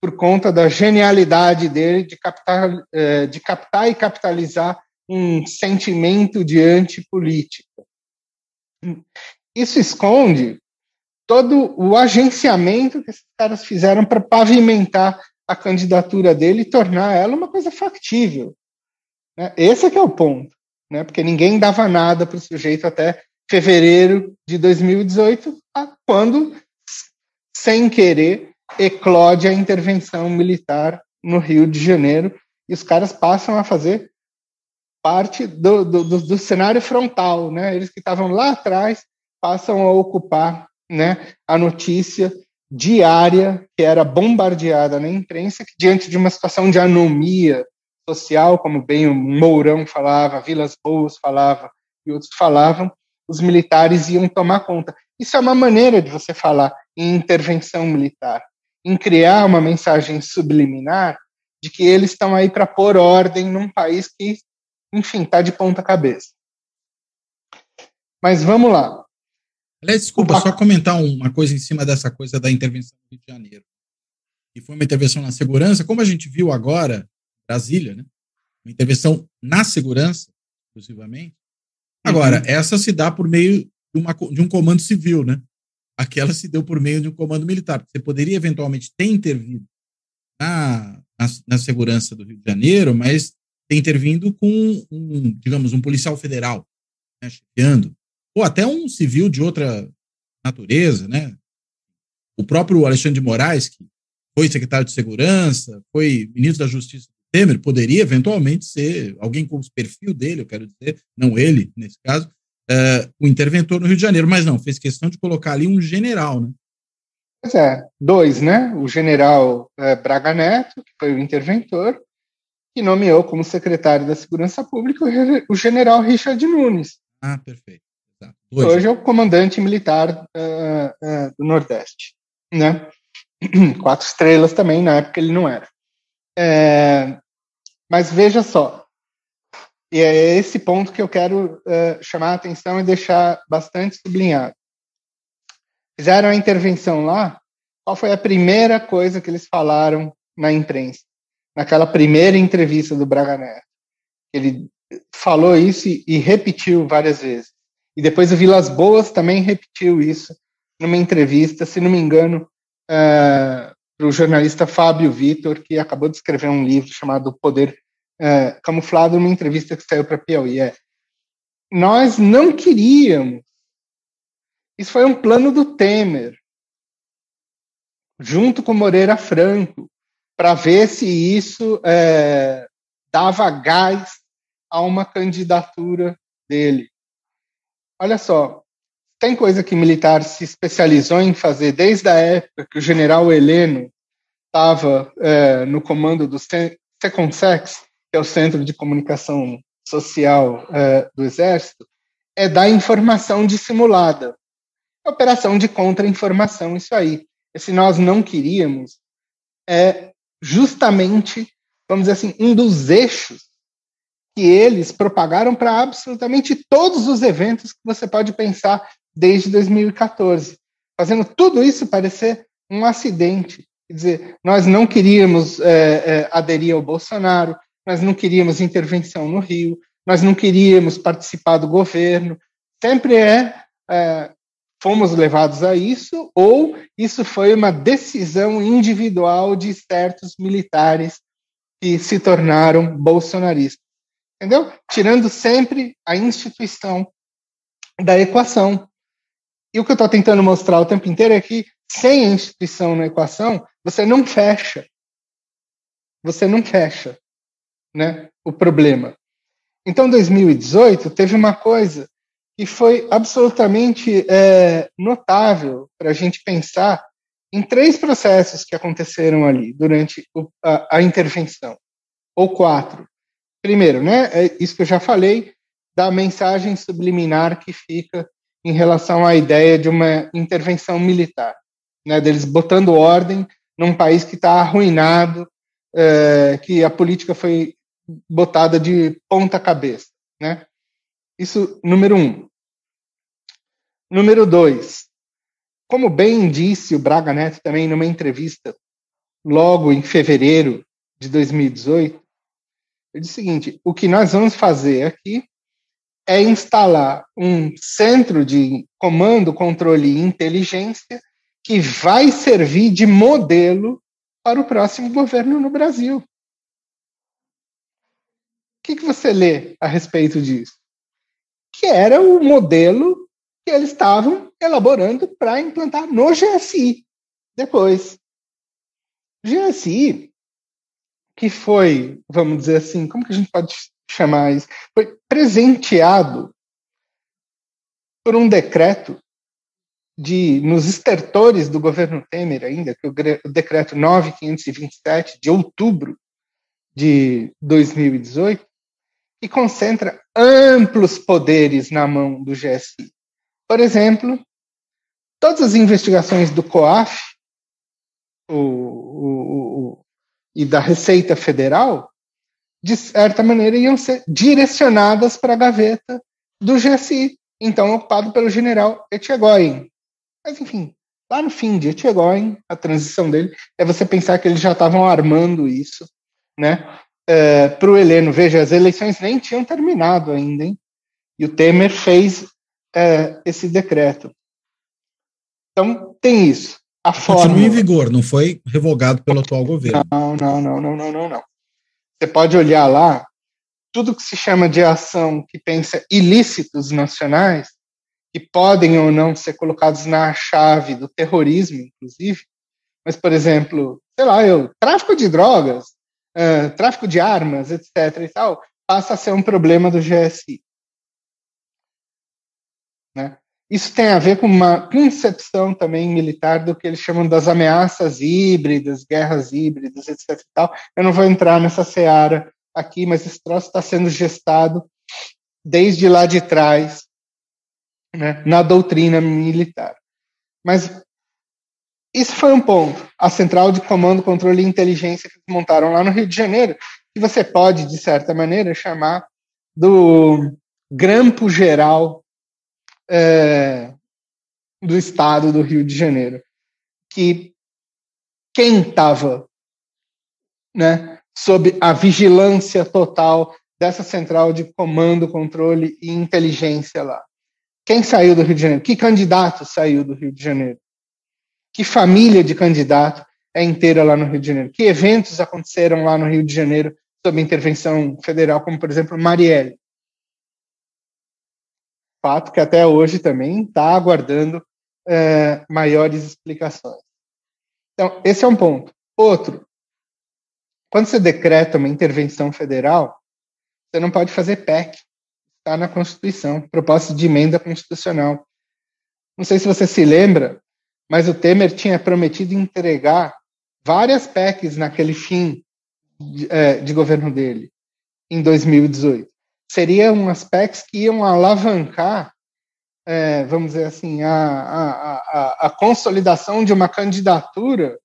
Speaker 2: por conta da genialidade dele de captar, é, de captar e capitalizar um sentimento de antipolítica. Isso esconde todo o agenciamento que esses caras fizeram para pavimentar a candidatura dele e tornar ela uma coisa factível. Né? Esse é que é o ponto, né? porque ninguém dava nada para o sujeito até fevereiro de 2018, quando, sem querer, eclode a intervenção militar no Rio de Janeiro e os caras passam a fazer parte do, do, do, do cenário frontal, né? Eles que estavam lá atrás passam a ocupar né, a notícia diária que era bombardeada na imprensa, que diante de uma situação de anomia social, como bem o Mourão falava, Vilas Boas falava e outros falavam, os militares iam tomar conta. Isso é uma maneira de você falar em intervenção militar, em criar uma mensagem subliminar de que eles estão aí para pôr ordem num país que, enfim, está de ponta cabeça. Mas vamos lá.
Speaker 1: Aliás, desculpa, só comentar uma coisa em cima dessa coisa da intervenção no Rio de Janeiro. Que foi uma intervenção na segurança, como a gente viu agora, Brasília, né? Uma intervenção na segurança, exclusivamente. Agora, uhum. essa se dá por meio de, uma, de um comando civil, né? Aquela se deu por meio de um comando militar. Você poderia eventualmente ter intervido na, na, na segurança do Rio de Janeiro, mas ter intervindo com um, digamos, um policial federal, né, chefiando ou até um civil de outra natureza, né? O próprio Alexandre de Moraes, que foi secretário de Segurança, foi ministro da Justiça do Temer, poderia eventualmente ser alguém com o perfil dele, eu quero dizer, não ele, nesse caso, uh, o interventor no Rio de Janeiro, mas não, fez questão de colocar ali um general, né?
Speaker 2: Pois é, dois, né? O general é, Braga Neto, que foi o interventor, que nomeou como secretário da Segurança Pública o general Richard Nunes.
Speaker 1: Ah, perfeito.
Speaker 2: Hoje. Hoje é o comandante militar uh, uh, do Nordeste, né? Quatro estrelas também, na época ele não era. É, mas veja só, e é esse ponto que eu quero uh, chamar a atenção e deixar bastante sublinhado. Fizeram a intervenção lá, qual foi a primeira coisa que eles falaram na imprensa? Naquela primeira entrevista do Braga Neto. Ele falou isso e, e repetiu várias vezes. E depois o Vilas Boas também repetiu isso numa entrevista, se não me engano, uh, é, para o jornalista Fábio Vitor, que acabou de escrever um livro chamado Poder uh, Camuflado, numa entrevista que saiu para Piauí. É, nós não queríamos. Isso foi um plano do Temer, junto com Moreira Franco, para ver se isso é, dava gás a uma candidatura dele. Olha só, tem coisa que militar se especializou em fazer desde a época que o general Heleno estava é, no comando do Seconsex, que é o Centro de Comunicação Social é, do Exército, é dar informação dissimulada. Operação de contra-informação, isso aí. Esse nós não queríamos é justamente, vamos dizer assim, um dos eixos que eles propagaram para absolutamente todos os eventos que você pode pensar desde 2014, fazendo tudo isso parecer um acidente. Quer dizer, nós não queríamos é, é, aderir ao Bolsonaro, nós não queríamos intervenção no Rio, nós não queríamos participar do governo. Sempre é, é fomos levados a isso, ou isso foi uma decisão individual de certos militares que se tornaram bolsonaristas entendeu? Tirando sempre a instituição da equação. E o que eu estou tentando mostrar o tempo inteiro é que sem a instituição na equação, você não fecha. Você não fecha né, o problema. Então, 2018 teve uma coisa que foi absolutamente é, notável para a gente pensar em três processos que aconteceram ali durante a, a intervenção, ou quatro. Primeiro, né, é isso que eu já falei, da mensagem subliminar que fica em relação à ideia de uma intervenção militar, né, deles botando ordem num país que está arruinado, é, que a política foi botada de ponta cabeça, né? Isso, número um. Número dois, como bem disse o Braga Neto também numa entrevista logo em fevereiro de 2018, eu disse o seguinte: o que nós vamos fazer aqui é instalar um centro de comando, controle e inteligência que vai servir de modelo para o próximo governo no Brasil. O que, que você lê a respeito disso? Que era o modelo que eles estavam elaborando para implantar no GSI depois. GSI que foi, vamos dizer assim, como que a gente pode chamar isso? Foi presenteado por um decreto de nos estertores do governo Temer ainda, que o, o decreto 9527 de outubro de 2018, que concentra amplos poderes na mão do GSI. Por exemplo, todas as investigações do COAF o, o, e da Receita Federal, de certa maneira, iam ser direcionadas para a gaveta do GSI, então ocupado pelo general Etchegoyen. Mas, enfim, lá no fim de Etchegoyen, a transição dele, é você pensar que eles já estavam armando isso, né? É, para o Heleno, veja, as eleições nem tinham terminado ainda, hein? E o Temer fez é, esse decreto. Então, tem isso. A
Speaker 1: forma... Continua em vigor, não foi revogado pelo atual governo.
Speaker 2: Não, não, não, não, não, não, não. Você pode olhar lá, tudo que se chama de ação que pensa ilícitos nacionais, que podem ou não ser colocados na chave do terrorismo, inclusive, mas, por exemplo, sei lá, eu, tráfico de drogas, uh, tráfico de armas, etc. e tal, passa a ser um problema do GSI. Né? Isso tem a ver com uma concepção também militar do que eles chamam das ameaças híbridas, guerras híbridas, etc. Eu não vou entrar nessa seara aqui, mas esse troço está sendo gestado desde lá de trás né, na doutrina militar. Mas isso foi um ponto. A central de comando, controle e inteligência que montaram lá no Rio de Janeiro, que você pode, de certa maneira, chamar do grampo geral é, do estado do Rio de Janeiro. Que quem estava né, sob a vigilância total dessa central de comando, controle e inteligência lá? Quem saiu do Rio de Janeiro? Que candidato saiu do Rio de Janeiro? Que família de candidato é inteira lá no Rio de Janeiro? Que eventos aconteceram lá no Rio de Janeiro sob intervenção federal, como por exemplo Marielle? Fato que até hoje também está aguardando é, maiores explicações. Então, esse é um ponto. Outro, quando você decreta uma intervenção federal, você não pode fazer PEC está na Constituição, proposta de emenda constitucional. Não sei se você se lembra, mas o Temer tinha prometido entregar várias PECs naquele fim de, é, de governo dele, em 2018. Seriam umas PECs que iam alavancar, é, vamos dizer assim, a, a, a, a consolidação de uma candidatura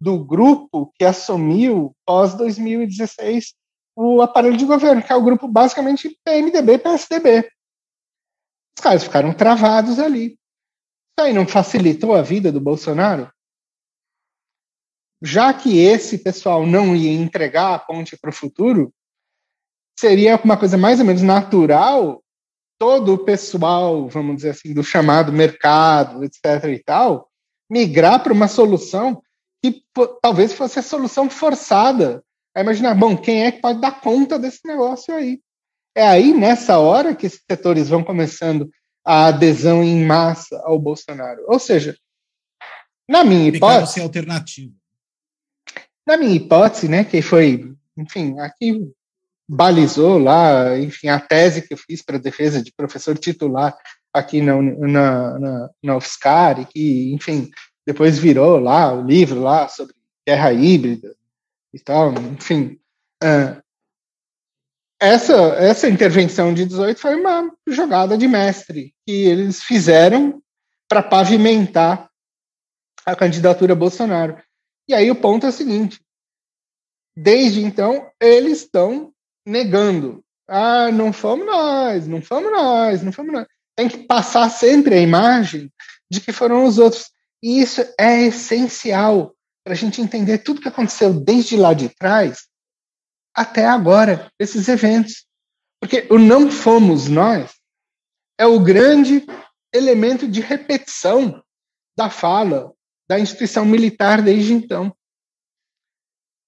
Speaker 2: do grupo que assumiu pós 2016 o aparelho de governo, que é o grupo basicamente PMDB PSDB. Os caras ficaram travados ali. Isso aí não facilitou a vida do Bolsonaro? Já que esse pessoal não ia entregar a ponte para o futuro, seria uma coisa mais ou menos natural todo o pessoal, vamos dizer assim, do chamado mercado, etc. e tal, migrar para uma solução que talvez fosse a solução forçada Aí imaginar, bom, quem é que pode dar conta desse negócio aí? É aí, nessa hora, que esses setores vão começando a adesão em massa ao Bolsonaro. Ou seja, na minha hipótese.
Speaker 1: Sem alternativa.
Speaker 2: Na minha hipótese, né, que foi, enfim, aqui balizou lá, enfim, a tese que eu fiz para defesa de professor titular aqui na, na, na, na UFSCar, e que, enfim, depois virou lá o livro lá sobre guerra híbrida, e tal, enfim. É, essa, essa intervenção de 18 foi uma jogada de mestre que eles fizeram para pavimentar a candidatura Bolsonaro. E aí o ponto é o seguinte: desde então, eles estão negando. Ah, não fomos nós, não fomos nós, não fomos nós. Tem que passar sempre a imagem de que foram os outros. E isso é essencial para a gente entender tudo que aconteceu desde lá de trás até agora, esses eventos. Porque o não fomos nós é o grande elemento de repetição da fala da instituição militar desde então.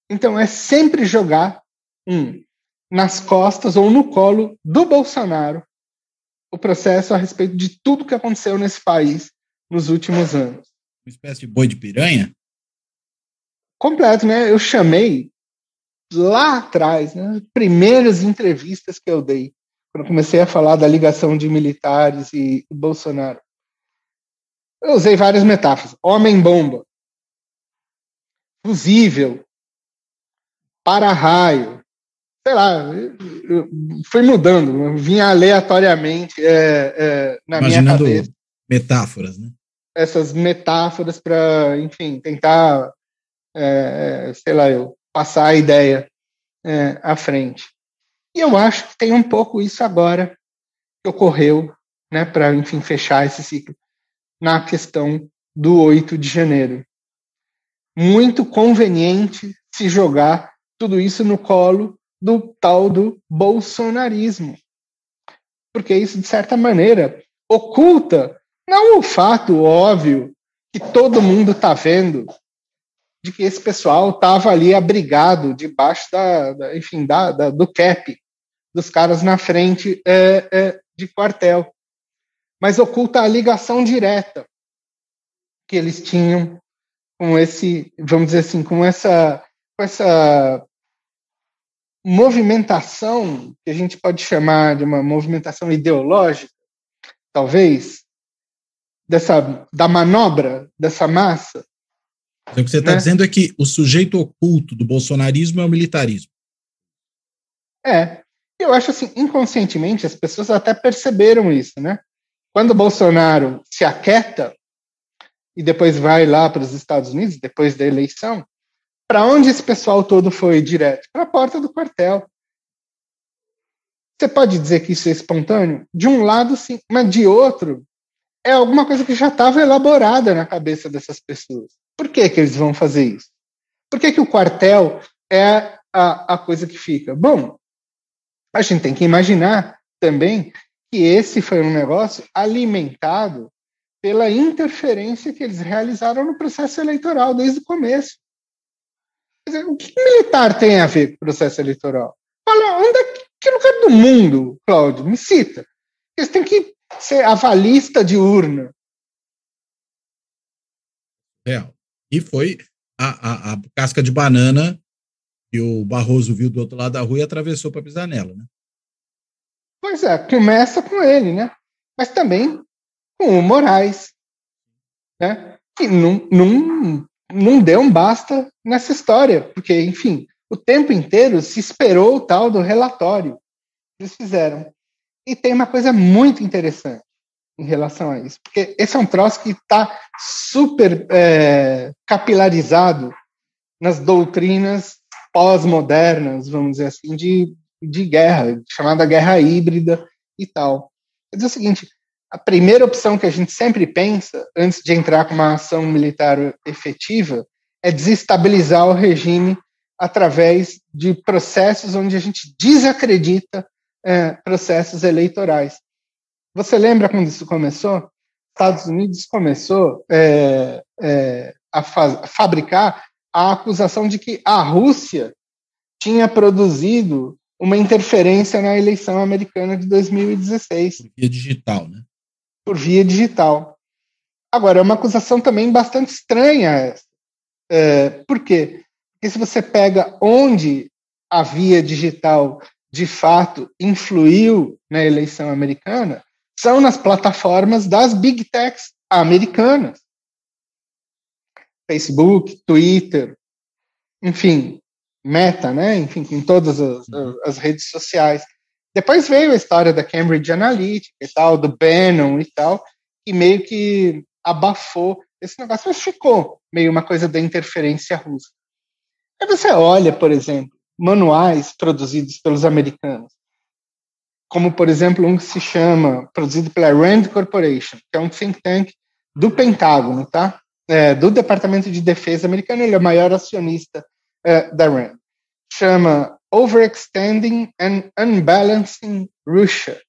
Speaker 2: Então é sempre jogar um, nas costas ou no colo do Bolsonaro o processo a respeito de tudo que aconteceu nesse país nos últimos anos.
Speaker 1: Uma espécie de boi de piranha?
Speaker 2: completo, né? Eu chamei lá atrás, né, primeiras entrevistas que eu dei, quando comecei a falar da ligação de militares e, Bolsonaro. eu usei várias metáforas. Homem-bomba, fusível, para-raio, sei lá, fui mudando, vinha aleatoriamente é, é, na Imaginando minha cabeça.
Speaker 1: metáforas, né?
Speaker 2: Essas metáforas para, enfim, tentar, é, sei lá, eu passar a ideia é, à frente. E eu acho que tem um pouco isso agora que ocorreu, né, para, enfim, fechar esse ciclo, na questão do 8 de janeiro. Muito conveniente se jogar tudo isso no colo do tal do bolsonarismo. Porque isso, de certa maneira, oculta não o fato óbvio que todo mundo está vendo de que esse pessoal estava ali abrigado debaixo da, da enfim, da, da, do cap dos caras na frente é, é, de quartel, mas oculta a ligação direta que eles tinham com esse, vamos dizer assim, com essa, com essa movimentação que a gente pode chamar de uma movimentação ideológica, talvez, dessa da manobra dessa massa.
Speaker 1: Então, o que você está né? dizendo é que o sujeito oculto do bolsonarismo é o militarismo.
Speaker 2: É, eu acho assim, inconscientemente as pessoas até perceberam isso, né? Quando o Bolsonaro se aquieta e depois vai lá para os Estados Unidos, depois da eleição, para onde esse pessoal todo foi direto? Para a porta do quartel. Você pode dizer que isso é espontâneo? De um lado, sim, mas de outro, é alguma coisa que já estava elaborada na cabeça dessas pessoas. Por que, que eles vão fazer isso? Por que, que o quartel é a, a coisa que fica? Bom, a gente tem que imaginar também que esse foi um negócio alimentado pela interferência que eles realizaram no processo eleitoral desde o começo. O que militar tem a ver com o processo eleitoral? Olha, onde é que lugar do mundo, Cláudio? Me cita. Eles têm que ser avalista de urna.
Speaker 1: Real. E foi a, a, a casca de banana que o Barroso viu do outro lado da rua e atravessou para pisar nela, né?
Speaker 2: Pois é, começa com ele, né? Mas também com o Moraes, né? Que não, não, não deu um basta nessa história, porque, enfim, o tempo inteiro se esperou o tal do relatório eles fizeram. E tem uma coisa muito interessante em relação a isso, porque esse é um troço que está super é, capilarizado nas doutrinas pós-modernas, vamos dizer assim, de, de guerra, chamada guerra híbrida e tal. Quer dizer o seguinte, a primeira opção que a gente sempre pensa, antes de entrar com uma ação militar efetiva, é desestabilizar o regime através de processos onde a gente desacredita é, processos eleitorais. Você lembra quando isso começou? Estados Unidos começou é, é, a, a fabricar a acusação de que a Rússia tinha produzido uma interferência na eleição americana de 2016.
Speaker 1: Por via digital, né?
Speaker 2: Por via digital. Agora, é uma acusação também bastante estranha essa. É, por quê? Porque se você pega onde a via digital de fato influiu na eleição americana, são nas plataformas das big techs americanas. Facebook, Twitter, enfim, Meta, né? Enfim, em todas as, uhum. as, redes sociais. Depois veio a história da Cambridge Analytica e tal, do Bannon e tal, que meio que abafou esse negócio, mas ficou meio uma coisa da interferência russa. Aí você olha, por exemplo, manuais produzidos pelos americanos, como, por exemplo, um que se chama, produzido pela Rand Corporation, que é um think tank do Pentágono, tá? é, do Departamento de Defesa americano, ele é o maior acionista é, da RAND. Chama Overextending and Unbalancing Russia,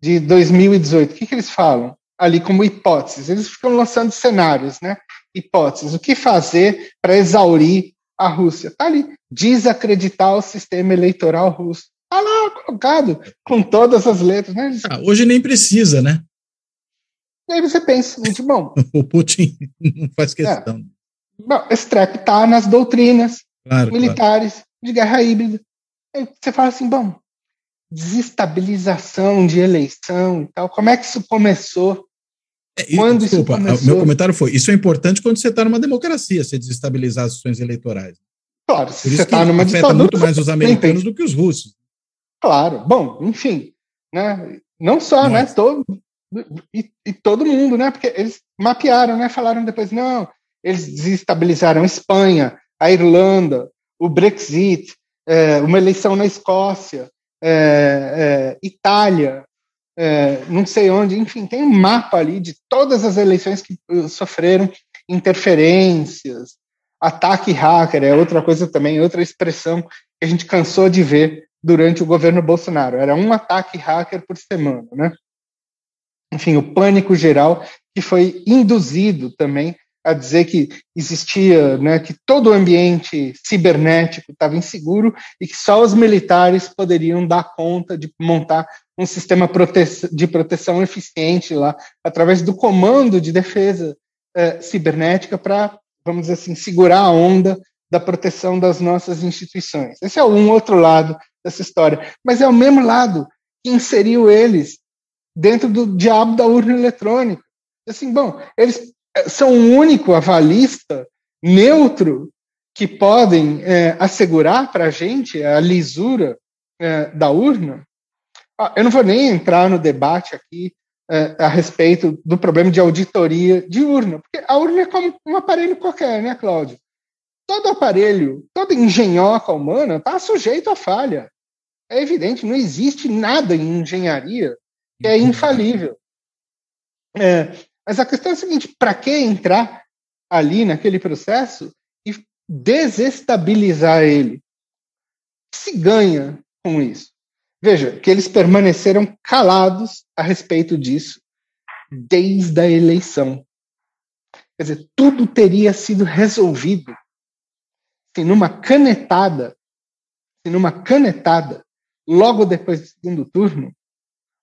Speaker 2: de 2018. O que, que eles falam? Ali como hipóteses. Eles ficam lançando cenários, né? Hipóteses. O que fazer para exaurir a Rússia? Está ali. Desacreditar o sistema eleitoral russo. Está lá colocado, com todas as letras. Né?
Speaker 1: Ah, hoje nem precisa, né?
Speaker 2: E aí você pensa, muito bom.
Speaker 1: o Putin não faz questão. É.
Speaker 2: Bom, esse treco está nas doutrinas claro, militares claro. de guerra híbrida. Aí você fala assim, bom, desestabilização de eleição e tal, como é que isso começou?
Speaker 1: É, quando desculpa, começou... meu comentário foi: isso é importante quando você está numa democracia, você desestabilizar as sessões eleitorais.
Speaker 2: Claro, se você está numa
Speaker 1: afeta ditadura, muito mais os americanos do que os russos.
Speaker 2: Claro, bom, enfim, né? Não só, né? Todo, e, e, todo mundo, né? Porque eles mapearam, né? Falaram depois, não, eles desestabilizaram a Espanha, a Irlanda, o Brexit, é, uma eleição na Escócia, é, é, Itália, é, não sei onde, enfim, tem um mapa ali de todas as eleições que uh, sofreram interferências, ataque hacker é outra coisa também, outra expressão que a gente cansou de ver durante o governo Bolsonaro. Era um ataque hacker por semana, né? Enfim, o pânico geral que foi induzido também a dizer que existia, né, que todo o ambiente cibernético estava inseguro e que só os militares poderiam dar conta de montar um sistema prote de proteção eficiente lá, através do comando de defesa eh, cibernética para, vamos dizer assim, segurar a onda da proteção das nossas instituições. Esse é um outro lado dessa história, mas é o mesmo lado que inseriu eles dentro do diabo da urna eletrônica. Assim, bom, eles são o único avalista neutro que podem é, assegurar para a gente a lisura é, da urna, ah, eu não vou nem entrar no debate aqui é, a respeito do problema de auditoria de urna, porque a urna é como um aparelho qualquer, né, Cláudio? Todo aparelho, toda engenhoca humana está sujeito a falha. É evidente, não existe nada em engenharia que é infalível. É, mas a questão é a seguinte: para que entrar ali naquele processo e desestabilizar ele? Se ganha com isso? Veja, que eles permaneceram calados a respeito disso desde a eleição. Quer dizer, tudo teria sido resolvido se numa canetada, se numa canetada, logo depois do segundo turno,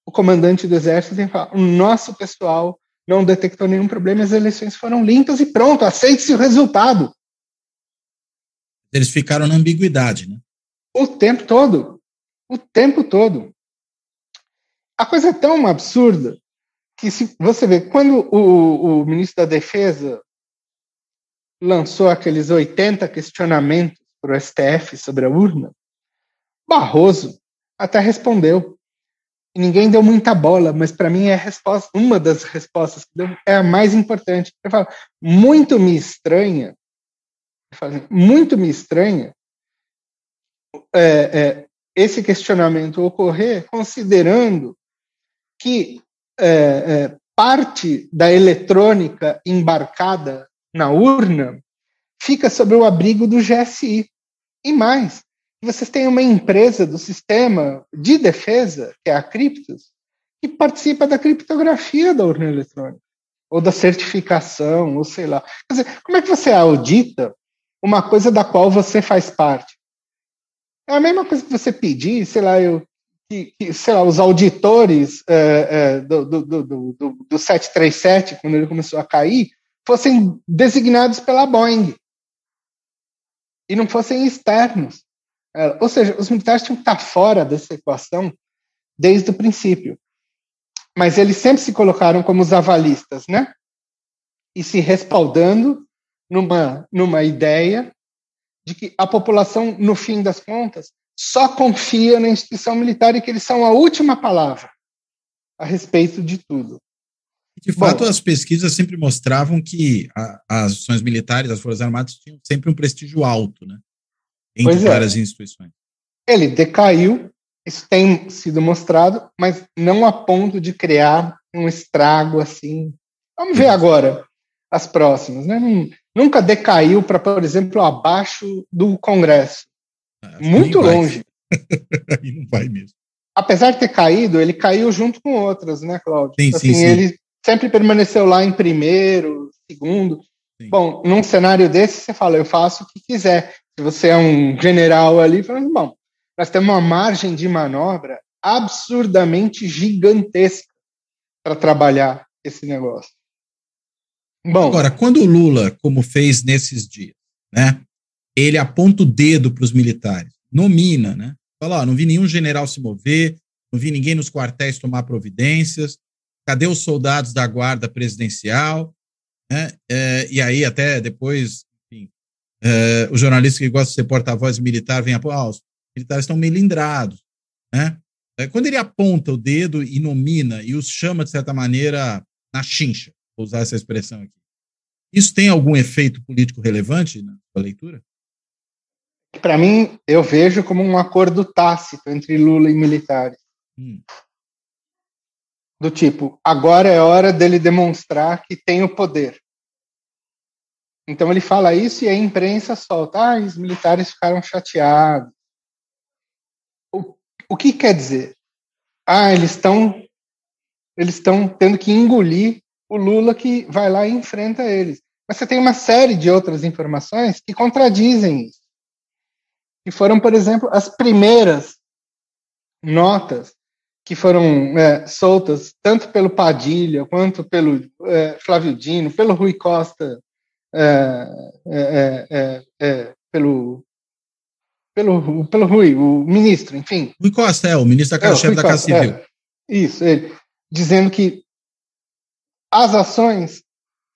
Speaker 2: o comandante do exército tem que falar: o nosso pessoal não detectou nenhum problema, as eleições foram limpas e pronto, aceite-se o resultado.
Speaker 1: Eles ficaram na ambiguidade, né?
Speaker 2: O tempo todo o tempo todo. A coisa é tão absurda que se você vê, quando o, o ministro da Defesa lançou aqueles 80 questionamentos para o STF sobre a urna, Barroso até respondeu. E ninguém deu muita bola, mas para mim é resposta, uma das respostas que deu é a mais importante. Ele fala, muito me estranha, falo, muito me estranha é, é, esse questionamento ocorrer considerando que é, é, parte da eletrônica embarcada na urna fica sob o abrigo do GSI. E mais, vocês têm uma empresa do sistema de defesa, que é a Cryptos, que participa da criptografia da urna eletrônica, ou da certificação, ou sei lá. Quer dizer, como é que você audita uma coisa da qual você faz parte? É a mesma coisa que você pedir, sei lá, eu, que, que sei lá, os auditores é, é, do, do, do, do, do 737, quando ele começou a cair, fossem designados pela Boeing e não fossem externos. É, ou seja, os militares tinham que estar fora dessa equação desde o princípio. Mas eles sempre se colocaram como os avalistas, né? E se respaldando numa, numa ideia de que a população, no fim das contas, só confia na instituição militar e que eles são a última palavra a respeito de tudo.
Speaker 1: De fato, Bom, as pesquisas sempre mostravam que a, as ações militares, as Forças Armadas, tinham sempre um prestígio alto, né? Entre várias é. instituições.
Speaker 2: Ele decaiu, isso tem sido mostrado, mas não a ponto de criar um estrago assim. Vamos ver agora as próximas, né? nunca decaiu para, por exemplo, abaixo do Congresso. Ah, Muito longe.
Speaker 1: Aí não vai mesmo.
Speaker 2: Apesar de ter caído, ele caiu junto com outras, né, Cláudio? Sim, assim, sim, sim. Ele sempre permaneceu lá em primeiro, segundo. Sim. Bom, num cenário desse, você fala, eu faço o que quiser. Se você é um general ali, falando, bom, nós temos uma margem de manobra absurdamente gigantesca para trabalhar esse negócio.
Speaker 1: Bom, Agora, quando o Lula, como fez nesses dias, né, ele aponta o dedo para os militares, nomina, né, fala, ó, não vi nenhum general se mover, não vi ninguém nos quartéis tomar providências, cadê os soldados da guarda presidencial? Né? É, e aí, até depois, é, o jornalista que gosta de ser porta-voz militar vem a ah, os militares estão melindrados. Né? É, quando ele aponta o dedo e nomina e os chama, de certa maneira, na chincha, vou usar essa expressão aqui, isso tem algum efeito político relevante na sua leitura?
Speaker 2: Para mim, eu vejo como um acordo tácito entre Lula e militares. Hum. Do tipo, agora é hora dele demonstrar que tem o poder. Então ele fala isso e a imprensa solta. Ah, os militares ficaram chateados. O, o que quer dizer? Ah, eles estão eles estão tendo que engolir o Lula que vai lá e enfrenta eles. Mas você tem uma série de outras informações que contradizem isso. Que foram, por exemplo, as primeiras notas que foram é, soltas tanto pelo Padilha quanto pelo é, Flávio Dino, pelo Rui Costa, é, é, é, é pelo pelo pelo Rui, o ministro, enfim.
Speaker 1: Rui Costa é o ministro da Casa Chefe da Casa Civil.
Speaker 2: isso, ele dizendo que as ações,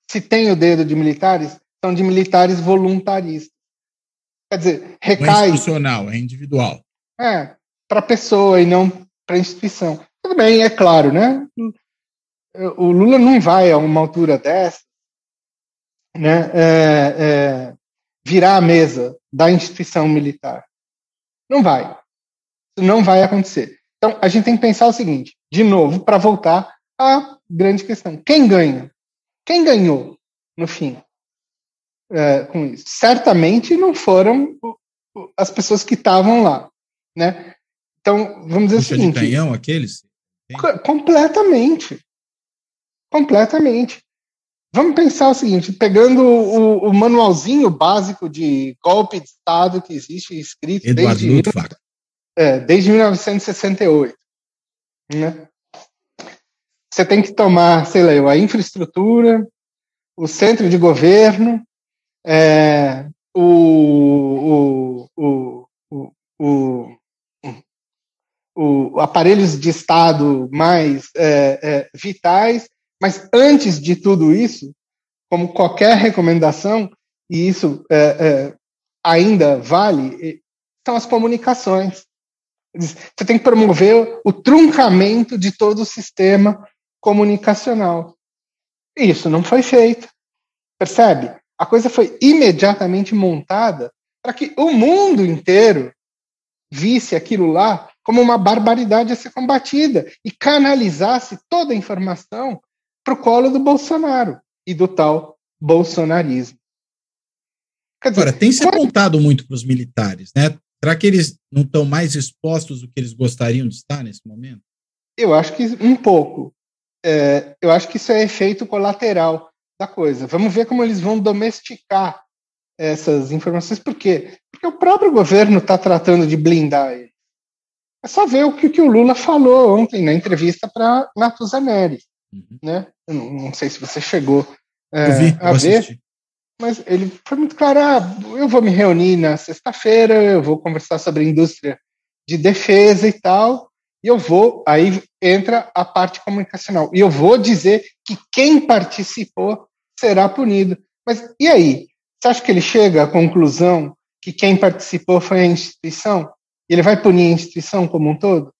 Speaker 2: se tem o dedo de militares, são de militares voluntaristas. Quer dizer, recai. Não
Speaker 1: é institucional, é individual.
Speaker 2: É, para a pessoa e não para a instituição. Tudo bem, é claro, né? O Lula não vai a uma altura dessa, né? É, é, virar a mesa da instituição militar. Não vai. Isso não vai acontecer. Então, a gente tem que pensar o seguinte, de novo, para voltar à grande questão: quem ganha? Quem ganhou no fim é, com isso? Certamente não foram as pessoas que estavam lá, né? Então, vamos dizer Puxa o seguinte.
Speaker 1: de canhão, aqueles?
Speaker 2: Completamente. Completamente. Vamos pensar o seguinte: pegando o, o, manualzinho básico de golpe de Estado que existe escrito
Speaker 1: Eduardo desde,
Speaker 2: é, desde 1968. Né? Você tem que tomar, sei lá, a infraestrutura, o centro de governo, é, o, o, o, o, o, aparelhos de Estado mais é, é, vitais, mas antes de tudo isso, como qualquer recomendação, e isso é, é ainda vale, são as comunicações. Você tem que promover o truncamento de todo o sistema comunicacional. Isso não foi feito. Percebe? A coisa foi imediatamente montada para que o mundo inteiro visse aquilo lá como uma barbaridade a ser combatida e canalizasse toda a informação para o colo do Bolsonaro e do tal bolsonarismo.
Speaker 1: Quer dizer, Agora, tem se apontado muito para os militares, né? Será que eles não estão mais expostos do que eles gostariam de estar nesse momento?
Speaker 2: Eu acho que um pouco. É, eu acho que isso é efeito colateral da coisa. Vamos ver como eles vão domesticar essas informações. Por quê? Porque o próprio governo está tratando de blindar ele. É só ver o que, que o Lula falou ontem na entrevista para Natuzaneri. Uhum. Né? Eu não, não, sei se você chegou é, vi, a ver, mas ele foi muito claro: ah, eu vou me reunir na sexta-feira, eu vou conversar sobre indústria de defesa e tal, e eu vou, aí entra a parte comunicacional, e eu vou dizer que quem participou será punido. Mas e aí? Você acha que ele chega à conclusão que quem participou foi a instituição? Ele vai punir a instituição como um todo?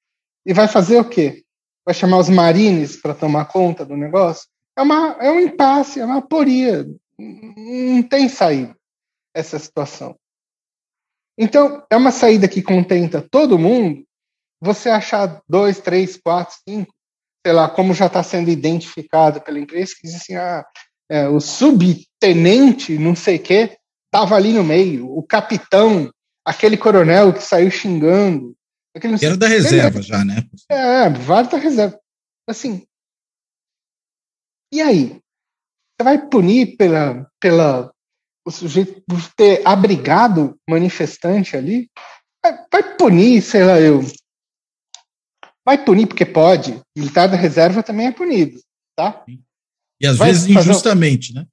Speaker 2: E vai fazer o quê? Vai chamar os marines para tomar conta do negócio? É, uma, é um impasse, é uma aporia. Não tem saída essa situação. Então, é uma saída que contenta todo mundo. Você achar dois, três, quatro, cinco, sei lá, como já está sendo identificado pela empresa, que diz assim, ah, é, o subtenente, não sei o quê, estava ali no meio, o capitão aquele coronel que saiu xingando.
Speaker 1: Aquele... Era da reserva já, né?
Speaker 2: É, vários da reserva. Assim, e aí? Você vai punir pela, pela o sujeito por ter abrigado manifestante ali? Vai, vai punir, sei lá, eu. Vai punir porque pode. Militar da reserva também é punido, tá?
Speaker 1: E às vai vezes injustamente, um... né?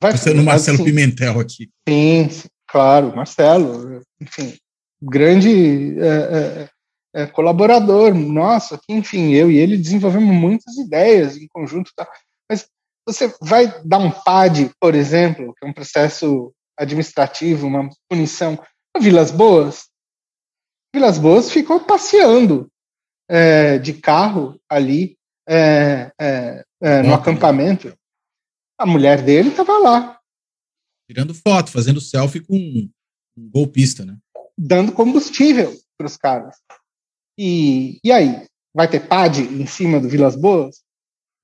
Speaker 1: Vai, no Marcelo assim, Pimentel aqui.
Speaker 2: Sim, sim, claro, Marcelo, enfim, grande é, é, é, colaborador nosso, que, enfim, eu e ele desenvolvemos muitas ideias em conjunto, tá? mas você vai dar um PAD, por exemplo, que é um processo administrativo, uma punição, Vilas Boas? Vilas Boas ficou passeando é, de carro ali é, é, é no acampamento. A mulher dele estava lá.
Speaker 1: Tirando foto, fazendo selfie com um golpista, né?
Speaker 2: Dando combustível para os caras. E, e aí? Vai ter PAD em cima do Vilas Boas?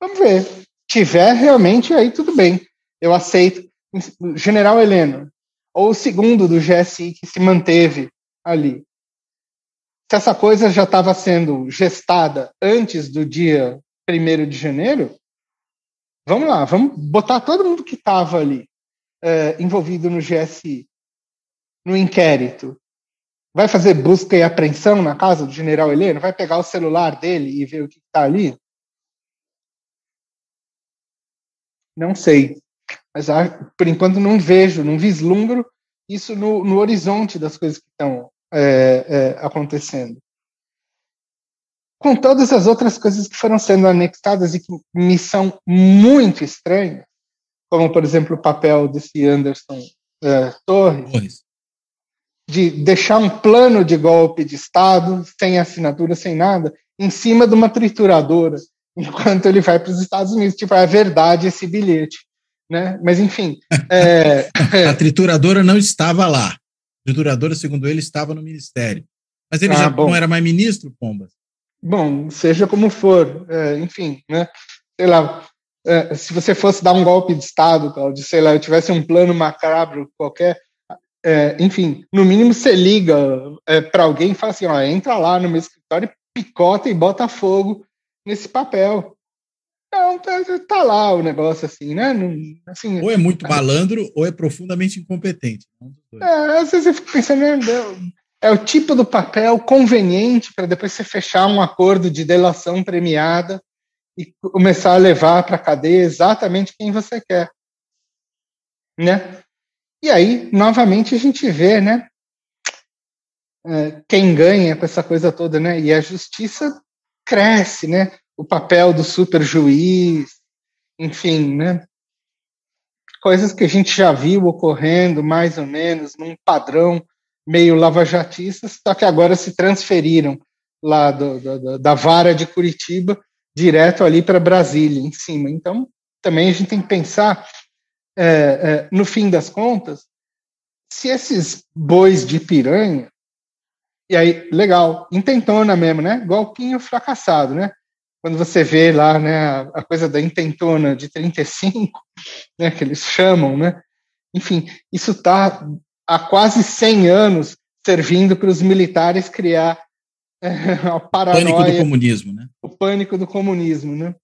Speaker 2: Vamos ver. Se tiver realmente, aí tudo bem. Eu aceito. General Heleno, ou o segundo do GSI que se manteve ali. Se essa coisa já estava sendo gestada antes do dia 1 de janeiro, vamos lá, vamos botar todo mundo que estava ali é, envolvido no GSI, no inquérito, Vai fazer busca e apreensão na casa do general Heleno? Vai pegar o celular dele e ver o que está ali? Não sei. Mas ah, por enquanto não vejo, não vislumbro isso no, no horizonte das coisas que estão é, é, acontecendo. Com todas as outras coisas que foram sendo anexadas e que me são muito estranhas, como, por exemplo, o papel desse Anderson é, Torres, Torres, de deixar um plano de golpe de Estado, sem assinatura, sem nada, em cima de uma trituradora, enquanto ele vai para os Estados Unidos. Tipo, é verdade esse bilhete. Né? Mas, enfim. É...
Speaker 1: a trituradora não estava lá. A trituradora, segundo ele, estava no ministério. Mas ele ah, já bom. não era mais ministro, Pombas?
Speaker 2: Bom, seja como for, é, enfim, né? Sei lá, é, se você fosse dar um golpe de Estado, Claudio, sei lá, eu tivesse um plano macabro qualquer, é, enfim, no mínimo você liga é, para alguém e fala assim, ó, entra lá no meu escritório, picota e bota fogo nesse papel. Não, tá, tá lá o negócio assim, né? Não, assim,
Speaker 1: ou é muito malandro ou é profundamente incompetente.
Speaker 2: É, às vezes eu fico pensando, é o tipo do papel conveniente para depois você fechar um acordo de delação premiada e começar a levar para a cadeia exatamente quem você quer. Né? E aí, novamente, a gente vê, né? É, quem ganha com essa coisa toda, né? E a justiça cresce, né? O papel do super juiz, enfim, né? Coisas que a gente já viu ocorrendo mais ou menos num padrão meio lavajatista, só que agora se transferiram lá do, do, da vara de Curitiba direto ali para Brasília, em cima. Então, também a gente tem que pensar é, é, no fim das contas, se esses bois de piranha, e aí, legal, intentona mesmo, né? Golpinho fracassado, né? Quando você vê lá, né, a coisa da intentona de 35, né, que eles chamam, né? Enfim, isso está há quase 100 anos servindo para os militares criar é, a paranoia.
Speaker 1: O pânico do comunismo, né?
Speaker 2: O pânico do comunismo, né?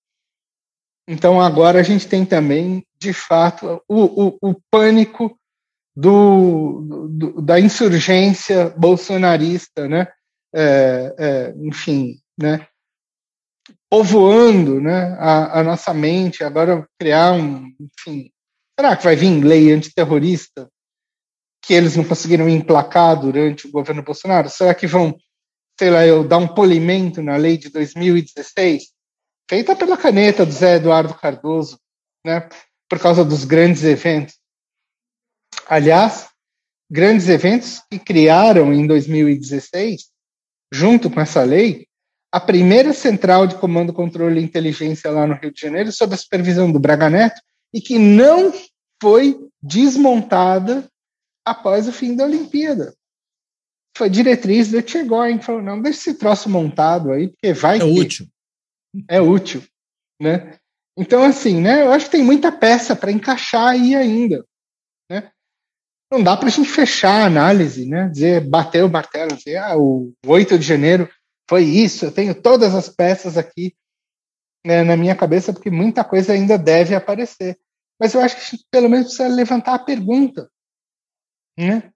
Speaker 2: Então agora a gente tem também, de fato, o, o, o pânico do, do, da insurgência bolsonarista, né? É, é, enfim, né? povoando né, a, a, nossa mente, agora criar um, enfim, será que vai vir lei antiterrorista que eles não conseguiram emplacar durante o governo Bolsonaro? Será que vão, sei lá, eu dar um polimento na lei de 2016? Feita pela caneta do Zé Eduardo Cardoso, né, por causa dos grandes eventos. Aliás, grandes eventos que criaram em 2016, junto com essa lei, a primeira central de comando, controle e inteligência lá no Rio de Janeiro, sob a supervisão do Braga Neto, e que não foi desmontada após o fim da Olimpíada. Foi diretriz do Etchegóin, que falou, não, deixa esse troço montado aí, porque vai
Speaker 1: É que... útil
Speaker 2: é útil, né? Então, assim, né, eu acho que tem muita peça para encaixar aí ainda, né? Não dá para a gente fechar a análise, né? Dizer, bater o martelo, dizer, ah, o 8 de janeiro foi isso, eu tenho todas as peças aqui né, na minha cabeça, porque muita coisa ainda deve aparecer. Mas eu acho que a gente, pelo menos, precisa levantar a pergunta, né?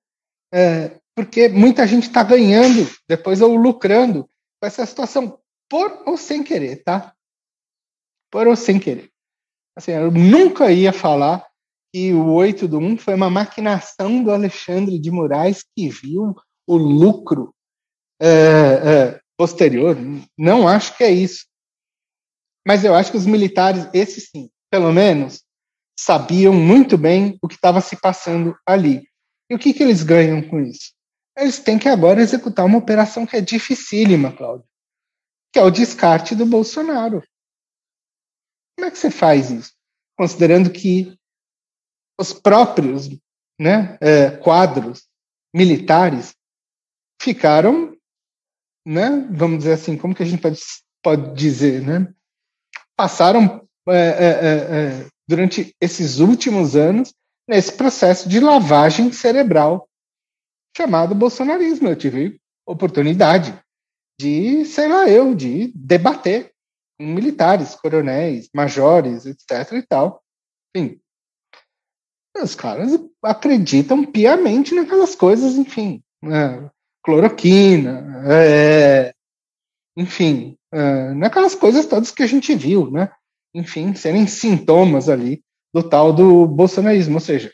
Speaker 2: É, porque muita gente está ganhando depois ou lucrando com essa situação por ou sem querer, tá? Por ou sem querer. Assim, eu nunca ia falar que o 8 do 1 foi uma maquinação do Alexandre de Moraes que viu o lucro é, é, posterior, não acho que é isso. Mas eu acho que os militares, esses sim, pelo menos, sabiam muito bem o que estava se passando ali. E o que, que eles ganham com isso? Eles têm que agora executar uma operação que é dificílima, Cláudio, que é o descarte do Bolsonaro. Como é que você faz isso? Considerando que os próprios né, é, quadros militares ficaram, né, vamos dizer assim, como que a gente pode, pode dizer, né, passaram é, é, é, é durante esses últimos anos nesse processo de lavagem cerebral chamado bolsonarismo. Eu tive oportunidade de, sei lá, eu, de debater com militares, coronéis, majores, etc. e tal. Enfim, os caras acreditam piamente naquelas coisas, enfim, né? cloroquina, é, enfim, é, naquelas coisas todas que a gente viu, né? Enfim, serem sintomas ali do tal do bolsonarismo, ou seja,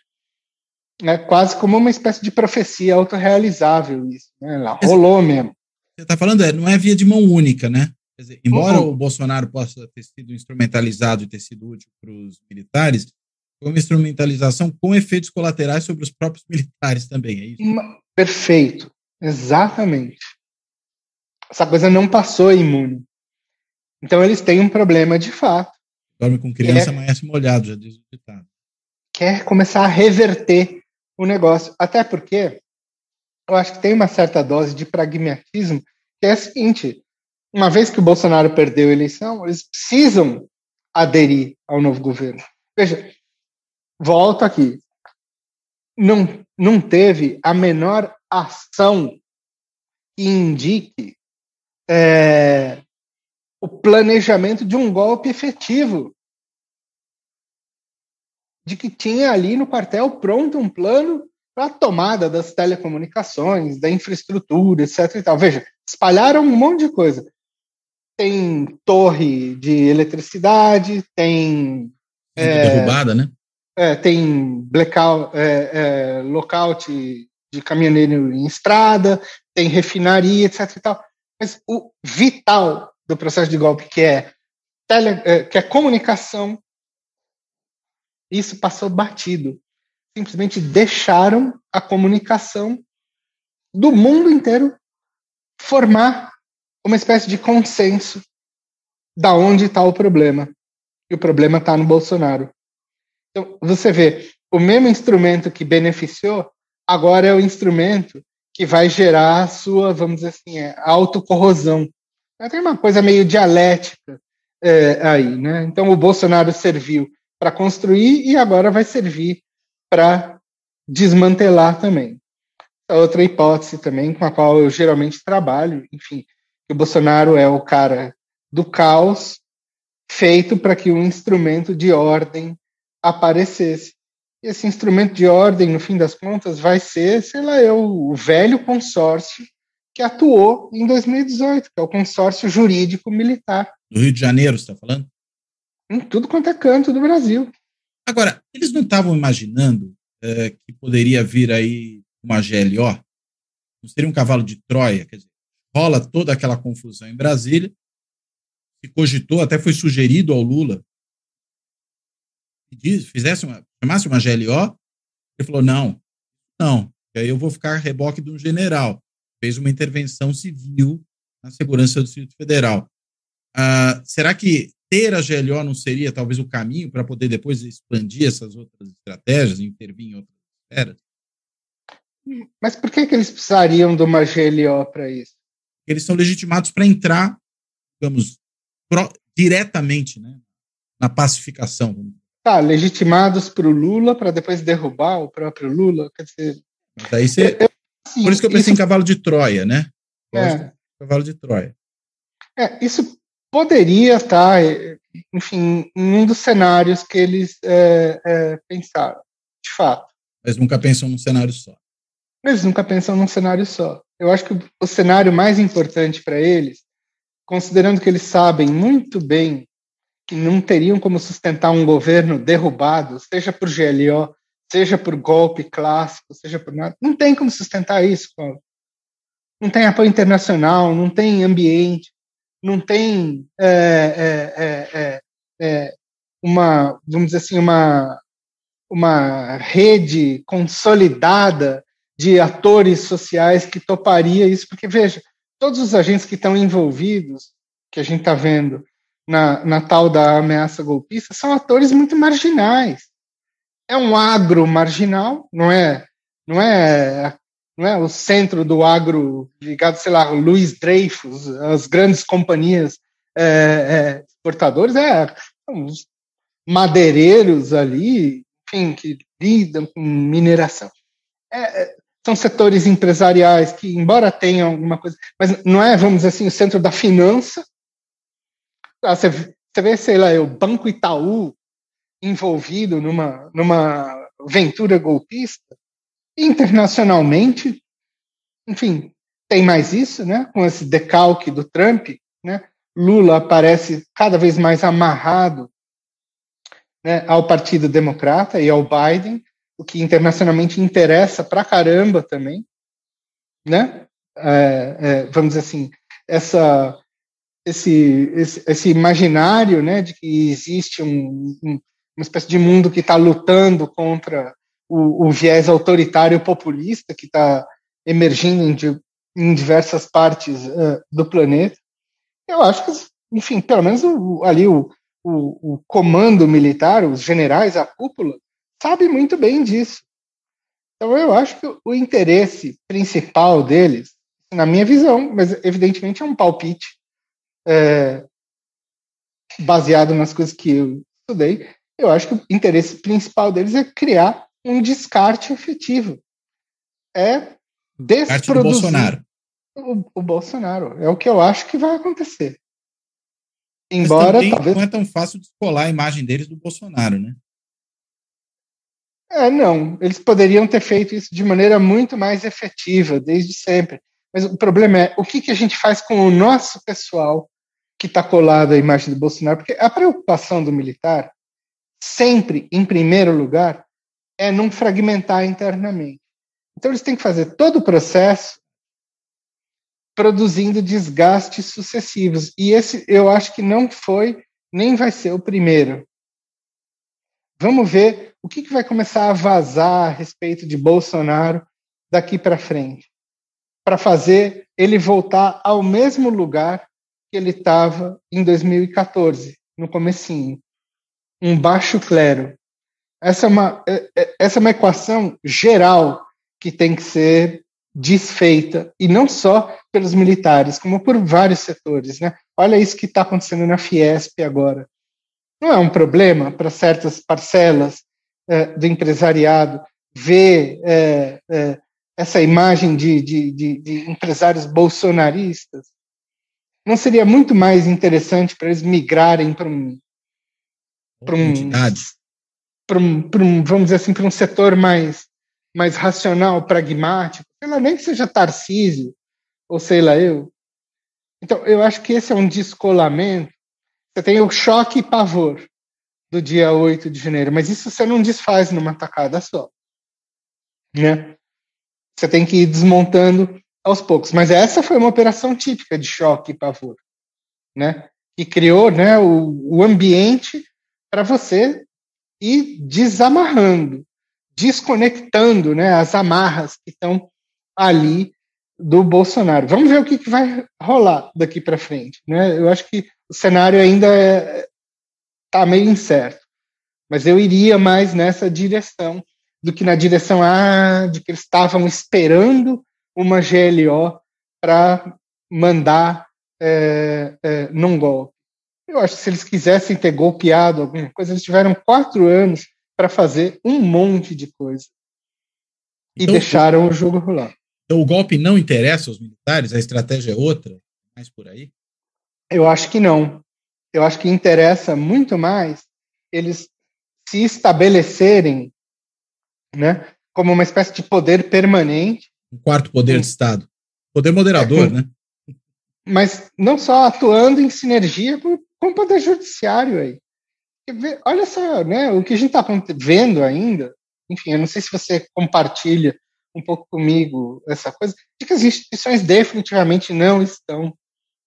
Speaker 2: é quase como uma espécie de profecia autorrealizável isso, né? Lá rolou mesmo.
Speaker 1: Você está falando, é, não é via de mão única, né? Dizer, embora uhum. o Bolsonaro possa ter sido instrumentalizado e ter sido útil para os militares, foi uma instrumentalização com efeitos colaterais sobre os próprios militares também, é isso?
Speaker 2: Perfeito, exatamente. Essa coisa não passou imune. Então eles têm um problema de fato.
Speaker 1: Dorme com criança, amanhece molhado, já diz o ditado.
Speaker 2: Quer começar a reverter o negócio. Até porque eu acho que tem uma certa dose de pragmatismo, que é a seguinte: uma vez que o Bolsonaro perdeu a eleição, eles precisam aderir ao novo governo. Veja, volto aqui. Não, não teve a menor ação que indique é, o planejamento de um golpe efetivo. De que tinha ali no quartel pronto um plano para a tomada das telecomunicações, da infraestrutura, etc. E tal. Veja, espalharam um monte de coisa. Tem torre de eletricidade, tem.
Speaker 1: É, derrubada, né?
Speaker 2: É, tem blackout, é, é, lockout de caminhoneiro em estrada, tem refinaria, etc. E tal. Mas o vital do processo de golpe, que é, tele, é, que é comunicação, isso passou batido. Simplesmente deixaram a comunicação do mundo inteiro formar uma espécie de consenso da onde está o problema. E o problema está no Bolsonaro. Então, você vê, o mesmo instrumento que beneficiou, agora é o instrumento que vai gerar a sua, vamos dizer assim, é, autocorrosão. Tem uma coisa meio dialética é, aí, né? Então, o Bolsonaro serviu para construir e agora vai servir para desmantelar também. Outra hipótese também com a qual eu geralmente trabalho, enfim, que o Bolsonaro é o cara do caos feito para que um instrumento de ordem aparecesse. E esse instrumento de ordem, no fim das contas, vai ser, sei lá, eu, o velho consórcio que atuou em 2018, que é o consórcio jurídico militar.
Speaker 1: Do Rio de Janeiro, você está falando?
Speaker 2: Em tudo quanto é canto do Brasil.
Speaker 1: Agora, eles não estavam imaginando é, que poderia vir aí uma GLO? Não seria um cavalo de Troia? Quer dizer, rola toda aquela confusão em Brasília, se cogitou, até foi sugerido ao Lula que fizesse uma, chamasse uma GLO, ele falou, não, não, aí eu vou ficar reboque de um general fez uma intervenção civil na segurança do Distrito Federal. Ah, será que ter a GLO não seria talvez o caminho para poder depois expandir essas outras estratégias, intervir em outras esferas?
Speaker 2: Mas por que, que eles precisariam de uma GLO para isso?
Speaker 1: Eles são legitimados para entrar, digamos, pro, diretamente né, na pacificação.
Speaker 2: Tá, legitimados para o Lula para depois derrubar o próprio Lula. Quer dizer.
Speaker 1: Mas aí você, eu, Sim, Por isso que eu pensei isso... em cavalo de Troia, né? É. Cavalo de Troia.
Speaker 2: É, isso poderia estar, enfim, em um dos cenários que eles é, é, pensaram, de fato.
Speaker 1: Mas nunca pensam num cenário só.
Speaker 2: Eles nunca pensam num cenário só. Eu acho que o cenário mais importante para eles, considerando que eles sabem muito bem que não teriam como sustentar um governo derrubado, seja por GLO, seja por golpe clássico, seja por nada. Não tem como sustentar isso, Paulo. não tem apoio internacional, não tem ambiente, não tem é, é, é, é, é uma, vamos dizer assim, uma, uma rede consolidada de atores sociais que toparia isso, porque veja, todos os agentes que estão envolvidos, que a gente está vendo na, na tal da ameaça golpista, são atores muito marginais. É um agro marginal, não é, não é, não é o centro do agro ligado, sei lá, Luiz Dreyfus, as grandes companhias é, é, exportadores, é os madeireiros ali, enfim, que lidam com mineração. É, é são setores empresariais que, embora tenham alguma coisa, mas não é, vamos dizer assim, o centro da finança. Ah, você, você vê, sei lá, o Banco Itaú envolvido numa, numa aventura golpista, internacionalmente, enfim, tem mais isso, né? Com esse decalque do Trump, né? Lula aparece cada vez mais amarrado né, ao Partido Democrata e ao Biden, o que internacionalmente interessa pra caramba também, né? É, é, vamos dizer assim, essa, esse, esse, esse, imaginário, né, de que existe um, um, uma espécie de mundo que está lutando contra o, o, viés autoritário populista que está emergindo em, em, diversas partes uh, do planeta. Eu acho que, enfim, pelo menos o, ali o, o, comando militar, os generais, a cúpula, sabe muito bem disso. Então, eu acho que o interesse principal deles, na minha visão, mas evidentemente é um palpite é, baseado nas coisas que eu estudei, eu acho que o interesse principal deles é criar um descarte efetivo. É desproduzir
Speaker 1: Bolsonaro.
Speaker 2: O, o, Bolsonaro. É o que eu acho que vai acontecer. Embora
Speaker 1: talvez... não é tão fácil descolar a imagem deles do Bolsonaro, né?
Speaker 2: É, não. Eles poderiam ter feito isso de maneira muito mais efetiva, desde sempre. Mas o problema é o que, que a gente faz com o nosso pessoal que está colado à imagem do Bolsonaro? Porque a preocupação do militar, sempre, em primeiro lugar, é não fragmentar internamente. Então, eles têm que fazer todo o processo produzindo desgastes sucessivos. E esse eu acho que não foi, nem vai ser o primeiro. Vamos ver o que, que vai começar a vazar a respeito de Bolsonaro daqui para frente, para fazer ele voltar ao mesmo lugar que ele estava em 2014, no comecinho, um baixo clero. Essa é uma, é, é, essa é uma equação geral que tem que ser desfeita, e não só pelos militares, como por vários setores. Né? Olha isso que está acontecendo na Fiesp agora não é um problema para certas parcelas é, do empresariado ver é, é, essa imagem de, de, de, de, empresários bolsonaristas? Não seria muito mais interessante para eles migrarem para um, para um, para um, um, vamos dizer assim, para um setor mais, mais racional, pragmático, sei lá, nem que seja Tarcísio, ou sei lá eu. Então, eu acho que esse é um descolamento você tem o choque e pavor do dia 8 de janeiro, mas isso você não desfaz numa tacada só. Né? Você tem que ir desmontando aos poucos. Mas essa foi uma operação típica de choque e pavor, né? Que criou né, o, o ambiente para você ir desamarrando, desconectando né, as amarras que estão ali do Bolsonaro. Vamos ver o que, que vai rolar daqui para frente. Né? Eu acho que o cenário ainda está é, tá meio incerto. Mas eu iria mais nessa direção do que na direção ah, de que eles estavam esperando uma GLO para mandar é, é, num golpe. Eu acho que se eles quisessem ter golpeado alguma coisa, eles tiveram quatro anos para fazer um monte de coisa. E então, deixaram o jogo rolar.
Speaker 1: Então o golpe não interessa aos militares? A estratégia é outra? Mais por aí?
Speaker 2: Eu acho que não. Eu acho que interessa muito mais eles se estabelecerem né, como uma espécie de poder permanente.
Speaker 1: Um quarto poder de Estado. Poder moderador, é, né?
Speaker 2: Mas não só atuando em sinergia com, com o poder judiciário aí. Olha só, né, o que a gente está vendo ainda, enfim, eu não sei se você compartilha um pouco comigo essa coisa de que as instituições definitivamente não estão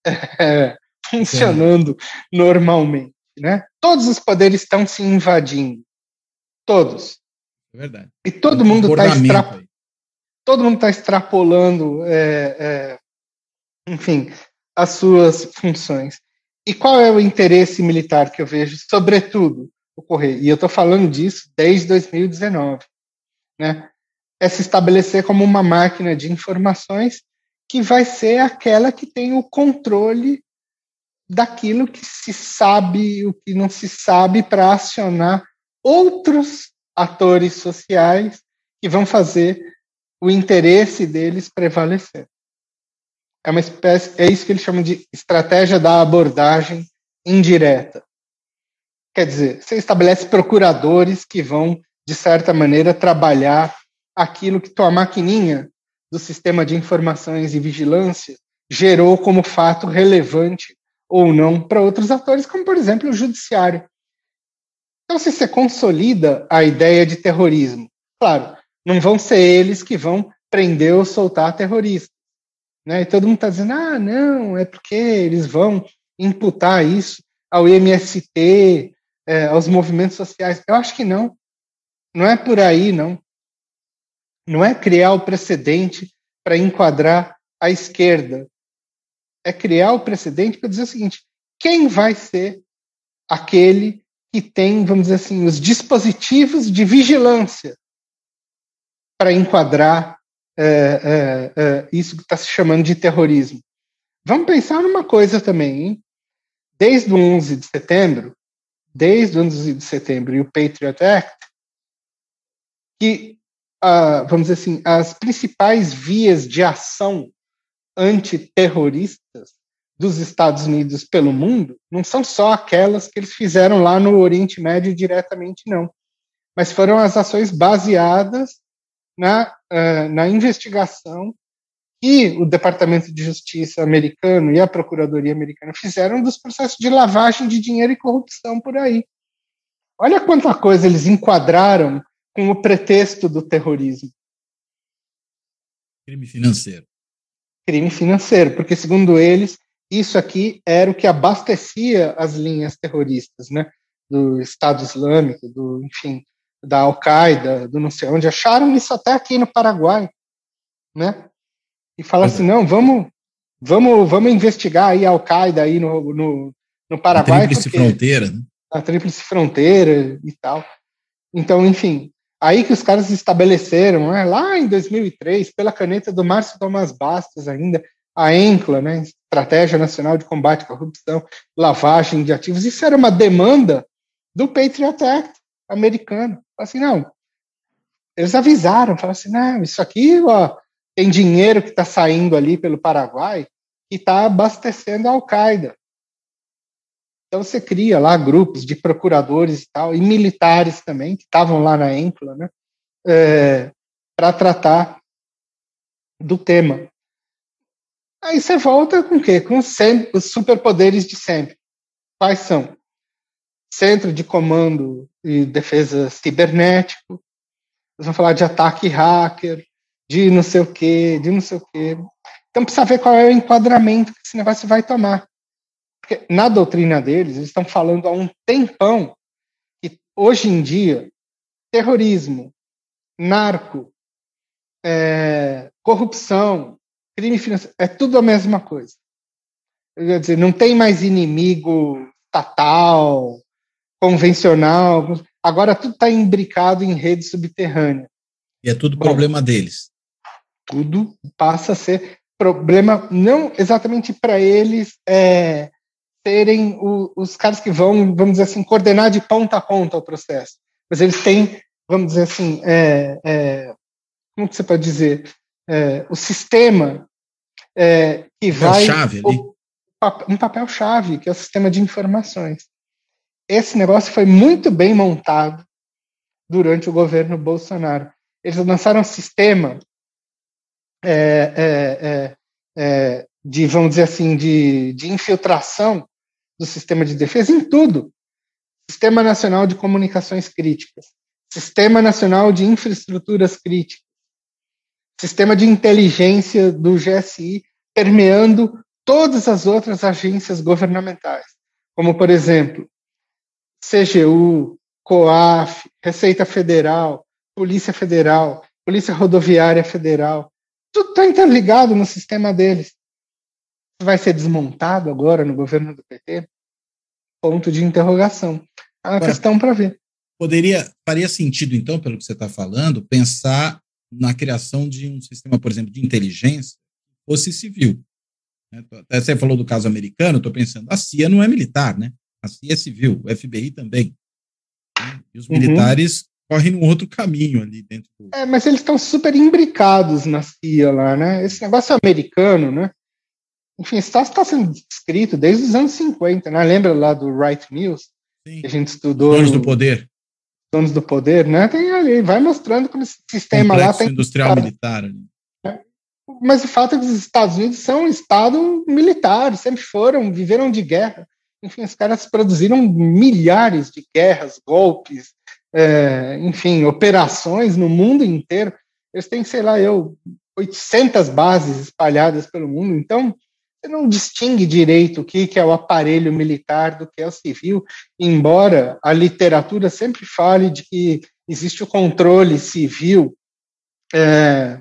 Speaker 2: é, funcionando normalmente, né? Todos os poderes estão se invadindo, todos.
Speaker 1: É verdade.
Speaker 2: E todo mundo está extra... todo mundo está extrapolando, é, é, enfim, as suas funções. E qual é o interesse militar que eu vejo, sobretudo, ocorrer? E eu estou falando disso desde 2019, né? É se estabelecer como uma máquina de informações que vai ser aquela que tem o controle daquilo que se sabe, o que não se sabe, para acionar outros atores sociais que vão fazer o interesse deles prevalecer. É uma espécie, é isso que eles chamam de estratégia da abordagem indireta. Quer dizer, você estabelece procuradores que vão, de certa maneira, trabalhar aquilo que tua maquininha do sistema de informações e vigilância gerou como fato relevante ou não para outros atores, como por exemplo o judiciário. Então, se você consolida a ideia de terrorismo, claro, não vão ser eles que vão prender ou soltar terroristas. Né? E todo mundo está dizendo, ah, não, é porque eles vão imputar isso ao MST, é, aos movimentos sociais. Eu acho que não. Não é por aí, não. Não é criar o precedente para enquadrar a esquerda. É criar o precedente para dizer o seguinte: quem vai ser aquele que tem, vamos dizer assim, os dispositivos de vigilância para enquadrar é, é, é, isso que está se chamando de terrorismo? Vamos pensar numa coisa também, hein? Desde o 11 de setembro, desde o 11 de setembro e o Patriot Act, que uh, vamos dizer assim, as principais vias de ação antiterroristas dos Estados Unidos pelo mundo não são só aquelas que eles fizeram lá no Oriente Médio diretamente, não. Mas foram as ações baseadas na, uh, na investigação que o Departamento de Justiça americano e a Procuradoria americana fizeram dos processos de lavagem de dinheiro e corrupção por aí. Olha quanta coisa eles enquadraram com o pretexto do terrorismo.
Speaker 1: Crime financeiro.
Speaker 2: Crime financeiro, porque segundo eles, isso aqui era o que abastecia as linhas terroristas, né? Do Estado Islâmico, do, enfim, da Al-Qaeda, do não sei onde. Acharam isso até aqui no Paraguai, né? E falaram assim, não, vamos, vamos, vamos investigar aí a Al-Qaeda aí no, no, no Paraguai.
Speaker 1: A tríplice fronteira, né?
Speaker 2: A tríplice fronteira e tal. Então, enfim, Aí que os caras estabeleceram, né, lá em 2003, pela caneta do Márcio Tomás Bastos ainda, a ENCLA, né, Estratégia Nacional de Combate à Corrupção, Lavagem de Ativos, isso era uma demanda do Patriot Act americano. Assim, não, eles avisaram, falaram assim, não, isso aqui ó, tem dinheiro que está saindo ali pelo Paraguai e está abastecendo a Al-Qaeda. Então você cria lá grupos de procuradores e tal, e militares também, que estavam lá na ENCLA, né, é, para tratar do tema. Aí você volta com o quê? Com sempre, os superpoderes de sempre. Quais são? Centro de Comando e Defesa Cibernético, nós vamos falar de ataque hacker, de não sei o quê, de não sei o quê. Então precisa ver qual é o enquadramento que esse negócio vai tomar. Porque na doutrina deles, eles estão falando há um tempão que hoje em dia, terrorismo, narco, é, corrupção, crime financeiro, é tudo a mesma coisa. Quer dizer, não tem mais inimigo estatal, convencional, agora tudo está imbricado em rede subterrânea.
Speaker 1: E é tudo Bom, problema deles.
Speaker 2: Tudo passa a ser problema, não exatamente para eles é, serem o, os caras que vão, vamos dizer assim, coordenar de ponta a ponta o processo. Mas eles têm, vamos dizer assim, é, é, como que você pode dizer, é, o sistema é, que vai...
Speaker 1: Chave. O,
Speaker 2: um papel-chave, que é o sistema de informações. Esse negócio foi muito bem montado durante o governo Bolsonaro. Eles lançaram um sistema é, é, é, de, vamos dizer assim, de, de infiltração do sistema de defesa em tudo. Sistema Nacional de Comunicações Críticas, Sistema Nacional de Infraestruturas Críticas, sistema de inteligência do GSI permeando todas as outras agências governamentais, como, por exemplo, CGU, COAF, Receita Federal, Polícia Federal, Polícia Rodoviária Federal, tudo está interligado no sistema deles. Vai ser desmontado agora no governo do PT? Ponto de interrogação. É uma agora, questão para ver.
Speaker 1: Poderia, faria sentido, então, pelo que você está falando, pensar na criação de um sistema, por exemplo, de inteligência fosse civil. Né? Até você falou do caso americano, estou pensando, a CIA não é militar, né? A CIA civil, o FBI também. Né? E os uhum. militares correm num outro caminho ali dentro do...
Speaker 2: É, mas eles estão super imbricados na CIA lá, né? Esse negócio americano, né? Enfim, está, está sendo descrito desde os anos 50, né? Lembra lá do Wright Mills? Sim. Que a gente estudou.
Speaker 1: Donos do poder.
Speaker 2: Donos do poder, né? Tem ali, vai mostrando como esse sistema Complexo lá tem.
Speaker 1: industrial militar ali.
Speaker 2: É. Mas o fato é que os Estados Unidos são um Estado militar, sempre foram, viveram de guerra. Enfim, os caras produziram milhares de guerras, golpes, é, enfim, operações no mundo inteiro. Eles têm, sei lá, eu, 800 bases espalhadas pelo mundo. Então, você não distingue direito o que, é o aparelho militar do que é o civil, embora a literatura sempre fale de que existe o controle civil é,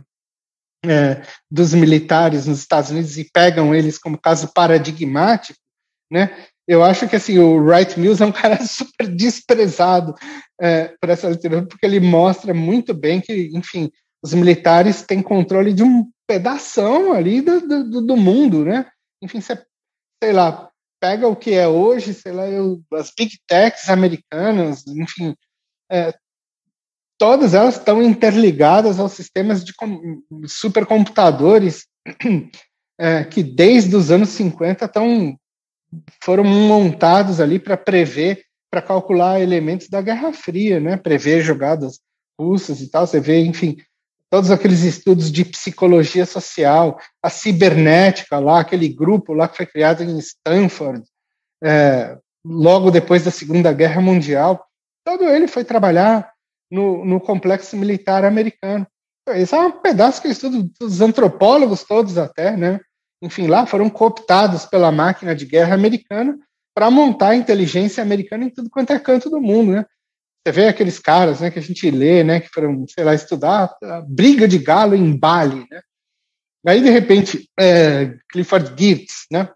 Speaker 2: é, dos militares nos Estados Unidos e pegam eles como caso paradigmático, né? Eu acho que assim o Wright Mills é um cara super desprezado é, por essa literatura, porque ele mostra muito bem que, enfim, os militares têm controle de um pedação ali do, do, do mundo, né? Enfim, você, sei lá, pega o que é hoje, sei lá, eu, as big techs americanas, enfim, é, todas elas estão interligadas aos sistemas de supercomputadores é, que desde os anos 50 estão foram montados ali para prever, para calcular elementos da Guerra Fria, né? Prever jogadas russas e tal. Você vê, enfim, todos aqueles estudos de psicologia social, a cibernética lá, aquele grupo lá que foi criado em Stanford, é, logo depois da Segunda Guerra Mundial, todo ele foi trabalhar no, no complexo militar americano. Esse é um pedaço que eu estudo dos antropólogos todos até, né? Enfim, lá foram cooptados pela máquina de guerra americana para montar a inteligência americana em tudo quanto é canto do mundo, né? Você vê aqueles caras, né, que a gente lê, né, que foram, sei lá, estudar a briga de galo em Bali, né? Aí, de repente, é, Clifford Geertz, né?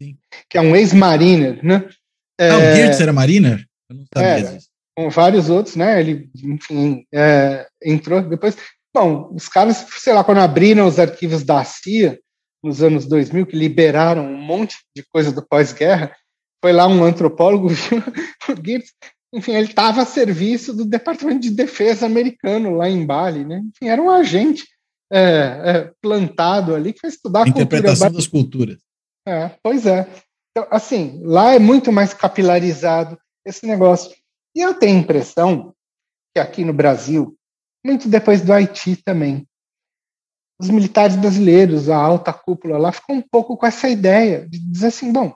Speaker 2: Sim. Que é um ex-mariner, né?
Speaker 1: É, ah, o Geertz era mariner?
Speaker 2: Eu não sabia é, disso. Com vários outros, né? Ele, enfim, é, entrou depois... Bom, os caras, sei lá, quando abriram os arquivos da CIA, nos anos 2000, que liberaram um monte de coisa do pós-guerra, foi lá um antropólogo, viu o Gibbs, enfim, ele estava a serviço do Departamento de Defesa americano lá em Bali, né? Enfim, era um agente é, é, plantado ali que foi estudar a,
Speaker 1: a interpretação cultura. das culturas.
Speaker 2: É, pois é. Então, assim, lá é muito mais capilarizado esse negócio. E eu tenho a impressão que aqui no Brasil, muito depois do Haiti também, os militares brasileiros, a alta cúpula lá, ficou um pouco com essa ideia de dizer assim: bom,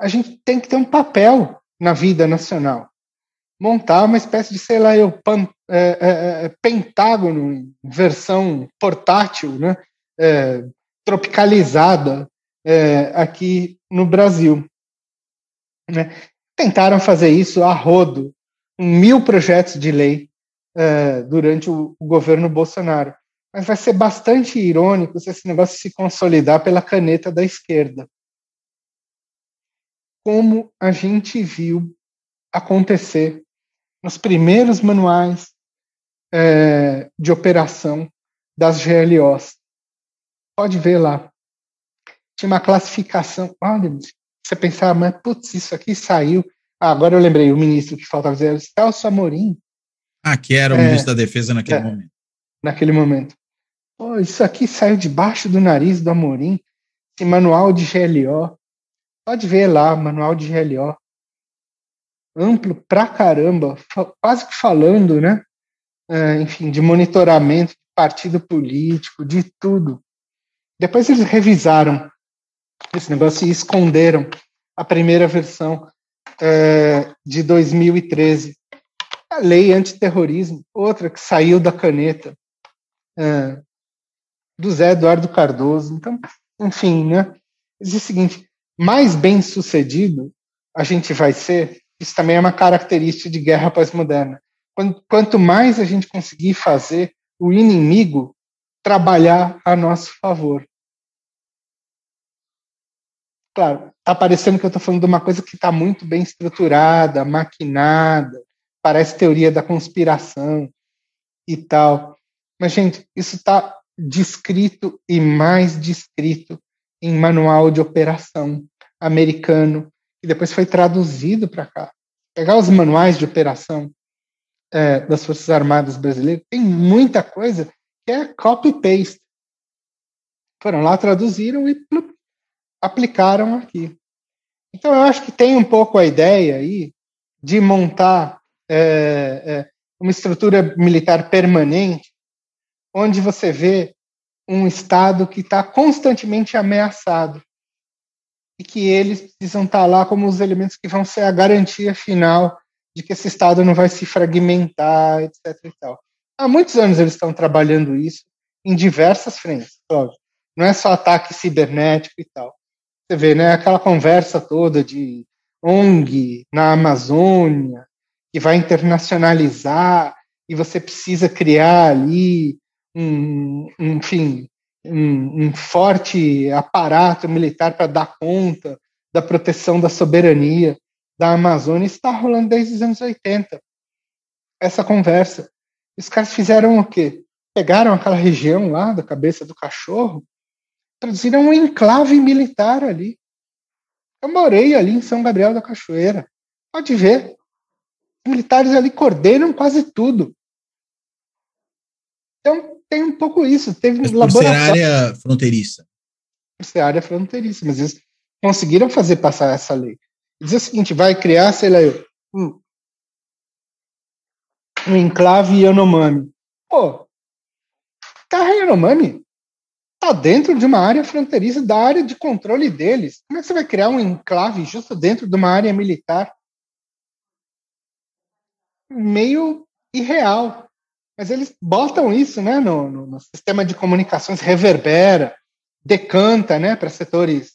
Speaker 2: a gente tem que ter um papel na vida nacional. Montar uma espécie de, sei lá, eu, pan, é, é, é, pentágono, versão portátil, né, é, tropicalizada é, aqui no Brasil. Né. Tentaram fazer isso a rodo, mil projetos de lei é, durante o, o governo Bolsonaro mas vai ser bastante irônico se esse negócio se consolidar pela caneta da esquerda. Como a gente viu acontecer nos primeiros manuais é, de operação das GLOs. Pode ver lá. Tinha uma classificação. Olha, você pensava, mas putz, isso aqui saiu. Ah, agora eu lembrei, o ministro que faltava dizer, Celso Amorim.
Speaker 1: Ah, que era o é, ministro da Defesa naquele é, momento.
Speaker 2: Naquele momento. Isso aqui saiu debaixo do nariz do Amorim, esse manual de GLO. Pode ver lá, manual de GLO. Amplo pra caramba, quase que falando, né? É, enfim, de monitoramento de partido político, de tudo. Depois eles revisaram esse negócio e esconderam a primeira versão é, de 2013. A lei antiterrorismo, outra que saiu da caneta. É, do Zé Eduardo Cardoso. Então, enfim, né? Diz o seguinte: mais bem sucedido a gente vai ser, isso também é uma característica de guerra pós-moderna. Quanto mais a gente conseguir fazer o inimigo trabalhar a nosso favor. Claro, está parecendo que eu estou falando de uma coisa que está muito bem estruturada, maquinada, parece teoria da conspiração e tal. Mas, gente, isso está descrito e mais descrito em manual de operação americano, que depois foi traduzido para cá. Pegar os manuais de operação é, das Forças Armadas brasileiras, tem muita coisa que é copy-paste. Foram lá, traduziram e plup, aplicaram aqui. Então, eu acho que tem um pouco a ideia aí de montar é, é, uma estrutura militar permanente, onde você vê um Estado que está constantemente ameaçado e que eles precisam estar tá lá como os elementos que vão ser a garantia final de que esse Estado não vai se fragmentar, etc. E tal. Há muitos anos eles estão trabalhando isso em diversas frentes, óbvio. Não é só ataque cibernético e tal. Você vê, né, aquela conversa toda de ONG na Amazônia, que vai internacionalizar, e você precisa criar ali um, enfim, um, um forte aparato militar para dar conta da proteção da soberania da Amazônia está rolando desde os anos 80. Essa conversa. Os caras fizeram o quê? Pegaram aquela região lá da cabeça do cachorro produziram um enclave militar ali. Eu morei ali em São Gabriel da Cachoeira. Pode ver. Os militares ali coordenam quase tudo. Então, tem um pouco isso. Teve
Speaker 1: um laboratório. Ser área fronteiriça.
Speaker 2: Por ser área fronteiriça. Mas eles conseguiram fazer passar essa lei. Diz o seguinte: vai criar, sei lá, um, um enclave Yanomami. Pô, Terra Yanomami está dentro de uma área fronteiriça, da área de controle deles. Como é que você vai criar um enclave justo dentro de uma área militar? Meio irreal. Mas eles botam isso né, no, no, no sistema de comunicações, reverbera, decanta né, para setores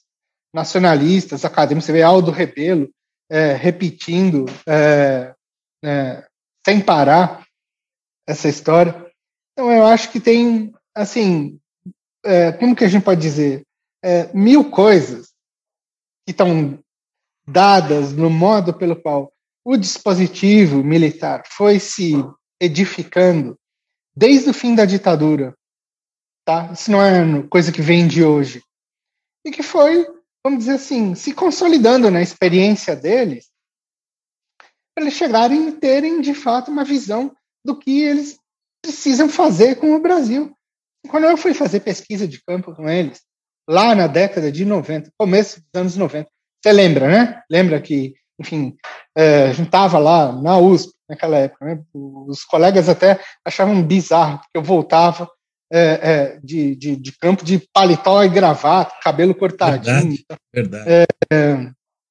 Speaker 2: nacionalistas, acadêmicos. Você vê Aldo Rebelo é, repetindo é, é, sem parar essa história. Então, eu acho que tem, assim, é, como que a gente pode dizer, é, mil coisas que estão dadas no modo pelo qual o dispositivo militar foi se edificando desde o fim da ditadura, tá? Isso não é coisa que vem de hoje. E que foi, vamos dizer assim, se consolidando na experiência deles, para eles chegarem e terem, de fato, uma visão do que eles precisam fazer com o Brasil. Quando eu fui fazer pesquisa de campo com eles, lá na década de 90, começo dos anos 90, você lembra, né? Lembra que, enfim, é, a gente estava lá na USP naquela época, né? Os colegas até achavam bizarro, porque eu voltava é, é, de, de, de, campo de paletó e gravata, cabelo cortadinho.
Speaker 1: Verdade. verdade. É,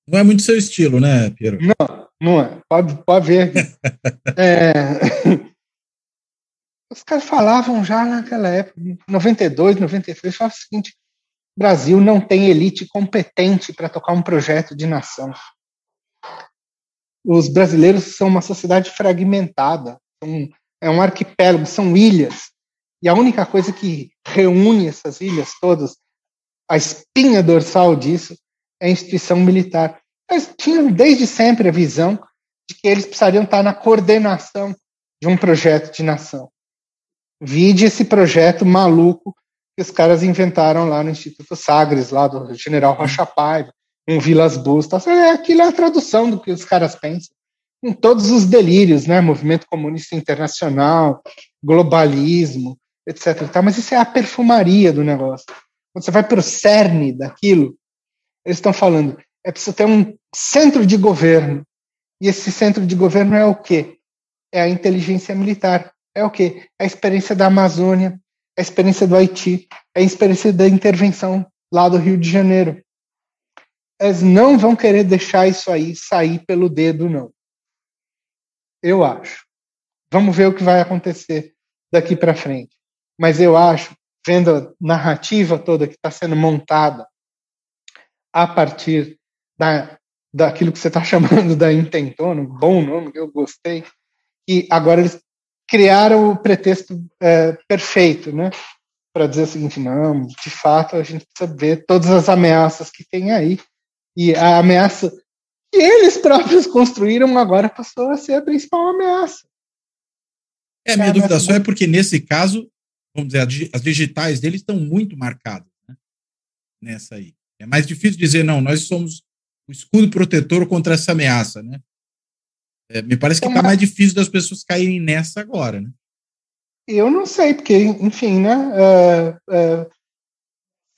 Speaker 1: não é muito seu estilo, né, Piero?
Speaker 2: Não, não é. Pode, pode ver. é, os caras falavam já naquela época, 92, 93, falavam o seguinte: Brasil não tem elite competente para tocar um projeto de nação. Os brasileiros são uma sociedade fragmentada, são, é um arquipélago, são ilhas. E a única coisa que reúne essas ilhas todas, a espinha dorsal disso, é a instituição militar. Eles tinham desde sempre a visão de que eles precisariam estar na coordenação de um projeto de nação. Vide esse projeto maluco que os caras inventaram lá no Instituto Sagres, lá do general Rocha Paiva, com Vilas Boas. Tá? É, aquilo é a tradução do que os caras pensam. Com todos os delírios, né? Movimento Comunista Internacional, globalismo, etc. Mas isso é a perfumaria do negócio. Quando você vai para o cerne daquilo, eles estão falando, é preciso ter um centro de governo. E esse centro de governo é o quê? É a inteligência militar é o quê? É a experiência da Amazônia, é a experiência do Haiti, é a experiência da intervenção lá do Rio de Janeiro. Eles não vão querer deixar isso aí sair pelo dedo, não. Eu acho. Vamos ver o que vai acontecer daqui para frente. Mas eu acho vendo a narrativa toda que está sendo montada a partir da, daquilo que você está chamando da intentona, um bom nome que eu gostei, e agora eles criaram o pretexto é, perfeito, né? Para dizer o seguinte, não, de fato a gente precisa ver todas as ameaças que tem aí, e a ameaça que eles próprios construíram agora passou a ser a principal ameaça.
Speaker 1: É, a minha é, dúvida só é porque nesse caso, vamos dizer, as digitais deles estão muito marcadas né? nessa aí. É mais difícil dizer, não, nós somos o escudo protetor contra essa ameaça, né? É, me parece que está mais difícil das pessoas caírem nessa agora, né?
Speaker 2: Eu não sei, porque, enfim, né? Uh, uh,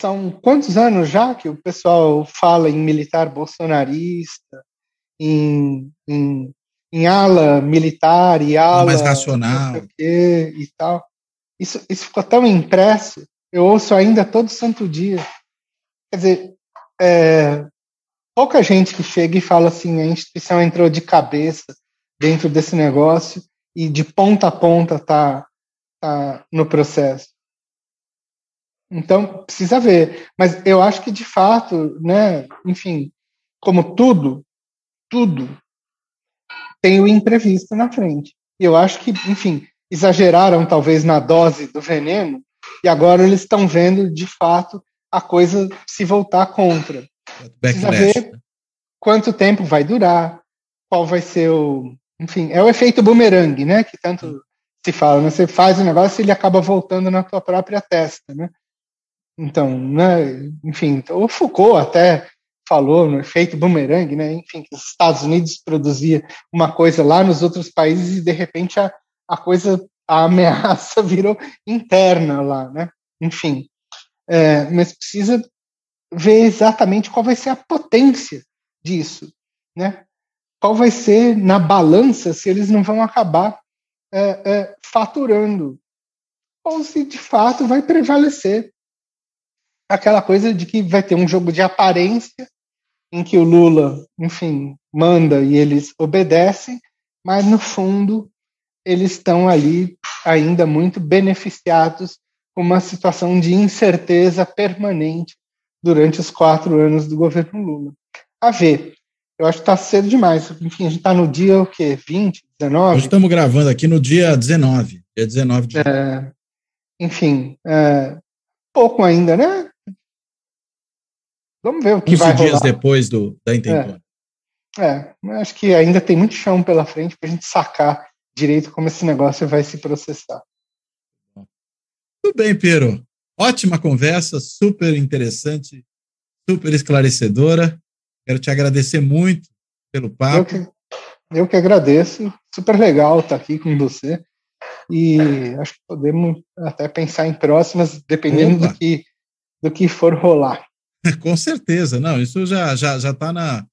Speaker 2: são quantos anos já que o pessoal fala em militar bolsonarista, em, em, em ala militar e ala.
Speaker 1: Mais racional.
Speaker 2: Quê, e tal. Isso, isso ficou tão impresso, eu ouço ainda todo santo dia. Quer dizer, é, pouca gente que chega e fala assim: a instituição entrou de cabeça dentro desse negócio e de ponta a ponta tá, tá no processo. Então, precisa ver. Mas eu acho que, de fato, né, enfim, como tudo, tudo tem o imprevisto na frente. E eu acho que, enfim, exageraram talvez na dose do veneno e agora eles estão vendo, de fato, a coisa se voltar contra. Precisa ver né? quanto tempo vai durar, qual vai ser o, enfim, é o efeito bumerangue, né? Que tanto se fala, né? Você faz o negócio e ele acaba voltando na tua própria testa, né? Então, né? Enfim, o Foucault até falou no efeito bumerangue, né? Enfim, que os Estados Unidos produzia uma coisa lá nos outros países e de repente a, a coisa, a ameaça virou interna lá, né? Enfim, é, mas precisa ver exatamente qual vai ser a potência disso, né? qual vai ser na balança se eles não vão acabar é, é, faturando ou se de fato vai prevalecer aquela coisa de que vai ter um jogo de aparência em que o Lula, enfim, manda e eles obedecem, mas no fundo eles estão ali ainda muito beneficiados com uma situação de incerteza permanente durante os quatro anos do governo Lula. A ver, eu acho que está cedo demais. Enfim, a gente está no dia o quê? 20, 19?
Speaker 1: Nós estamos gravando aqui no dia 19. Dia 19 de
Speaker 2: é, Enfim, é, pouco ainda, né? Vamos ver o que 11 vai dias
Speaker 1: depois do, da intentona.
Speaker 2: É, é, acho que ainda tem muito chão pela frente para a gente sacar direito como esse negócio vai se processar.
Speaker 1: Tudo bem, Pedro. Ótima conversa, super interessante, super esclarecedora. Quero te agradecer muito pelo papo.
Speaker 2: Eu que, eu que agradeço. Super legal estar aqui com você. E acho que podemos até pensar em próximas, dependendo do que, do que for rolar.
Speaker 1: com certeza. Não, isso já já já está na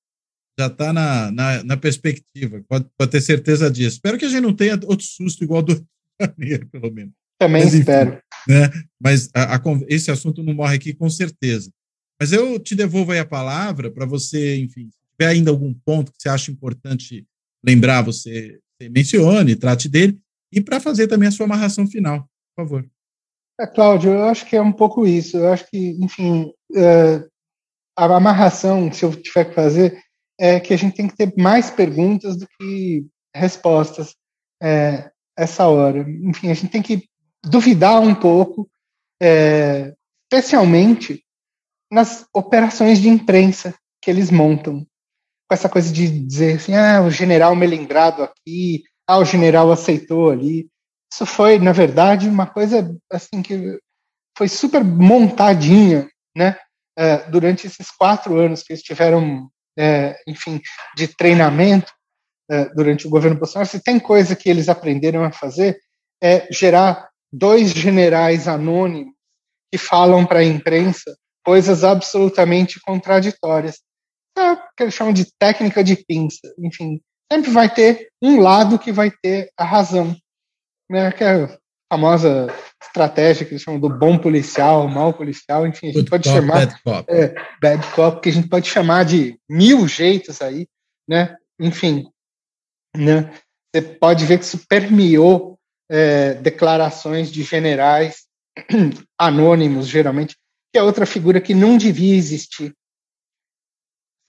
Speaker 1: já está na, na, na, perspectiva. Pode, pode ter certeza disso. Espero que a gente não tenha outro susto igual do Janeiro, pelo menos.
Speaker 2: Também Mas, espero.
Speaker 1: né? Mas a, a, esse assunto não morre aqui com certeza. Mas eu te devolvo aí a palavra para você, enfim, se tiver ainda algum ponto que você acha importante lembrar, você, você mencione, trate dele, e para fazer também a sua amarração final, por favor.
Speaker 2: É, Cláudio, eu acho que é um pouco isso. Eu acho que, enfim, é, a amarração, se eu tiver que fazer, é que a gente tem que ter mais perguntas do que respostas é, essa hora. Enfim, a gente tem que duvidar um pouco, é, especialmente nas operações de imprensa que eles montam. Com essa coisa de dizer assim, ah, o general melindrado aqui, ah, o general aceitou ali. Isso foi, na verdade, uma coisa assim que foi super montadinha, né? É, durante esses quatro anos que eles tiveram, é, enfim, de treinamento é, durante o governo Bolsonaro, se tem coisa que eles aprenderam a fazer é gerar dois generais anônimos que falam para a imprensa coisas absolutamente contraditórias. É o que eles chamam de técnica de pinça. Enfim, sempre vai ter um lado que vai ter a razão. Né? Que é a famosa estratégia que eles chamam do bom policial, mal policial, enfim, a gente Good pode cop, chamar bad cop. É, bad cop, que a gente pode chamar de mil jeitos aí, né? Enfim, né? Você pode ver que isso permeou é, declarações de generais anônimos, geralmente, que é outra figura que não devia existir.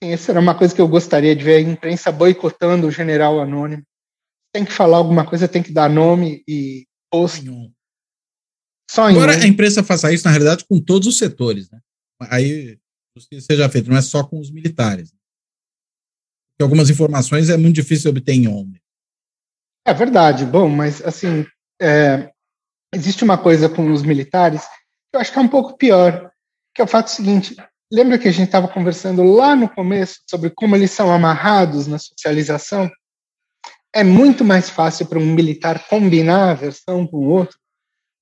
Speaker 2: Essa era uma coisa que eu gostaria de ver, a imprensa boicotando o general anônimo. Tem que falar alguma coisa, tem que dar nome e posto.
Speaker 1: Só em Agora um. a imprensa faça isso, na realidade, com todos os setores. Né? Aí seja feito, não é só com os militares. Porque algumas informações é muito difícil obter em ONU.
Speaker 2: É verdade. Bom, mas assim, é, existe uma coisa com os militares que eu acho que é um pouco pior, que é o fato seguinte. Lembra que a gente estava conversando lá no começo sobre como eles são amarrados na socialização? É muito mais fácil para um militar combinar a versão com o outro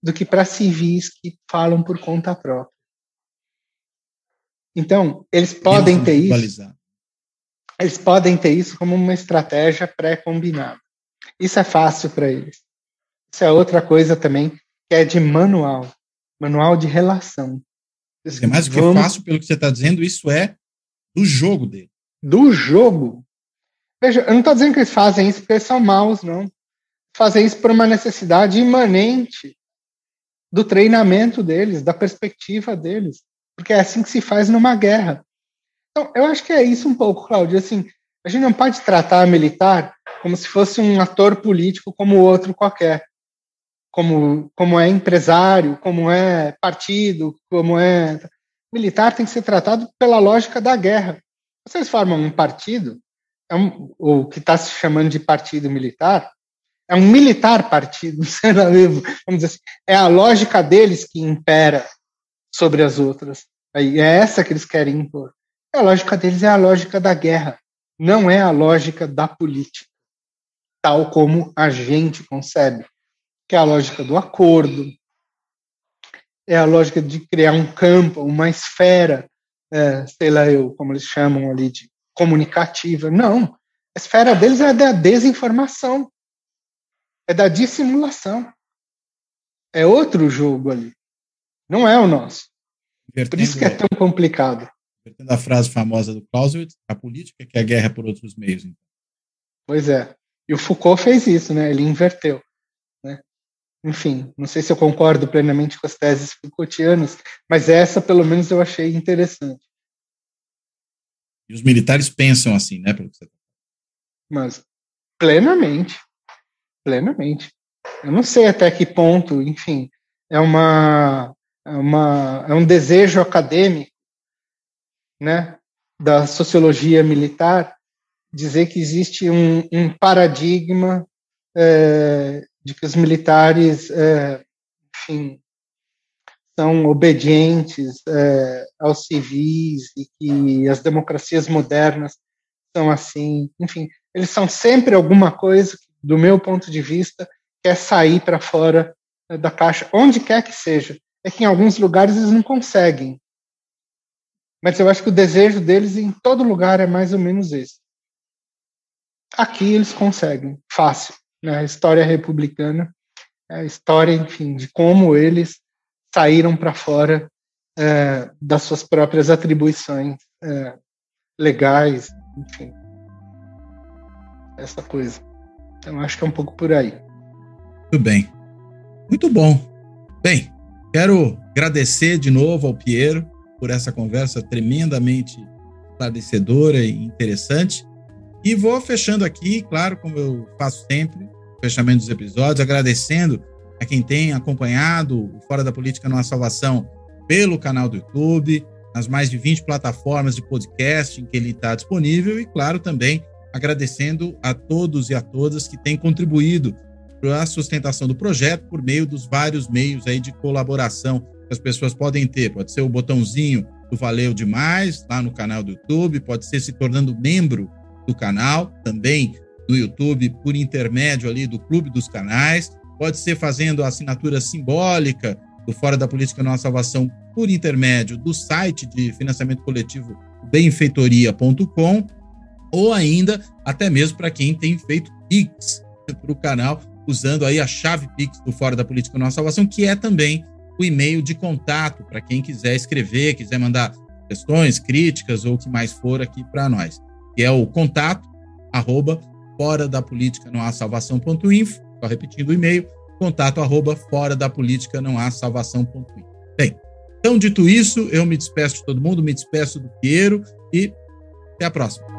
Speaker 2: do que para civis que falam por conta própria. Então, eles podem ter isso. Eles podem ter isso como uma estratégia pré-combinada. Isso é fácil para eles. Isso é outra coisa também que é de manual, manual de relação.
Speaker 1: É mais do que Vamos... fácil, pelo que você está dizendo, isso é do jogo dele.
Speaker 2: Do jogo? Veja, eu não estou dizendo que eles fazem isso porque eles são maus, não. Fazem isso por uma necessidade imanente do treinamento deles, da perspectiva deles, porque é assim que se faz numa guerra. Então, eu acho que é isso um pouco, Cláudio. Assim, a gente não pode tratar militar como se fosse um ator político como outro qualquer, como como é empresário, como é partido, como é militar tem que ser tratado pela lógica da guerra. Vocês formam um partido, é um, o que está se chamando de partido militar, é um militar partido, vamos dizer assim, é a lógica deles que impera sobre as outras. Aí é essa que eles querem impor. A lógica deles é a lógica da guerra, não é a lógica da política, tal como a gente concebe, que é a lógica do acordo, é a lógica de criar um campo, uma esfera, é, sei lá eu, como eles chamam ali de comunicativa. Não, a esfera deles é da desinformação é da dissimulação. É outro jogo ali. Não é o nosso. Invertendo, por isso que é tão complicado.
Speaker 1: Invertendo a frase famosa do Clausewitz, a política que é a guerra por outros meios. Então.
Speaker 2: Pois é. E o Foucault fez isso, né? Ele inverteu. Né? Enfim, não sei se eu concordo plenamente com as teses Foucaultianas, mas essa, pelo menos, eu achei interessante.
Speaker 1: E os militares pensam assim, né? Pelo que você tá
Speaker 2: Mas, plenamente plenamente. Eu não sei até que ponto, enfim, é uma, é uma é um desejo acadêmico, né, da sociologia militar dizer que existe um, um paradigma é, de que os militares, é, enfim, são obedientes é, aos civis e que as democracias modernas são assim, enfim, eles são sempre alguma coisa que do meu ponto de vista, quer sair para fora eh, da caixa, onde quer que seja. É que em alguns lugares eles não conseguem. Mas eu acho que o desejo deles em todo lugar é mais ou menos esse. Aqui eles conseguem, fácil. Né? A história republicana é a história, enfim, de como eles saíram para fora é, das suas próprias atribuições é, legais, enfim. Essa coisa. Então acho que é um pouco por aí.
Speaker 1: Muito bem. Muito bom. Bem, quero agradecer de novo ao Piero por essa conversa tremendamente esclarecedora e interessante. E vou fechando aqui, claro, como eu faço sempre, fechamento dos episódios, agradecendo a quem tem acompanhado o Fora da Política Não Há Salvação pelo canal do YouTube, nas mais de 20 plataformas de podcast em que ele está disponível e, claro, também agradecendo a todos e a todas que têm contribuído para a sustentação do projeto por meio dos vários meios aí de colaboração que as pessoas podem ter. Pode ser o botãozinho do Valeu Demais lá no canal do YouTube, pode ser se tornando membro do canal, também no YouTube por intermédio ali do Clube dos Canais, pode ser fazendo a assinatura simbólica do Fora da Política Nossa Salvação por intermédio do site de financiamento coletivo benfeitoria.com ou ainda até mesmo para quem tem feito Pix para o canal, usando aí a chave Pix do Fora da Política Nossa Salvação, que é também o e-mail de contato para quem quiser escrever, quiser mandar questões, críticas ou o que mais for aqui para nós, que é o contato arroba fora da política no salvação.info, só repetindo o e-mail, contato arroba fora da política não há salvação. Bem, então dito isso, eu me despeço de todo mundo, me despeço do Piero e até a próxima.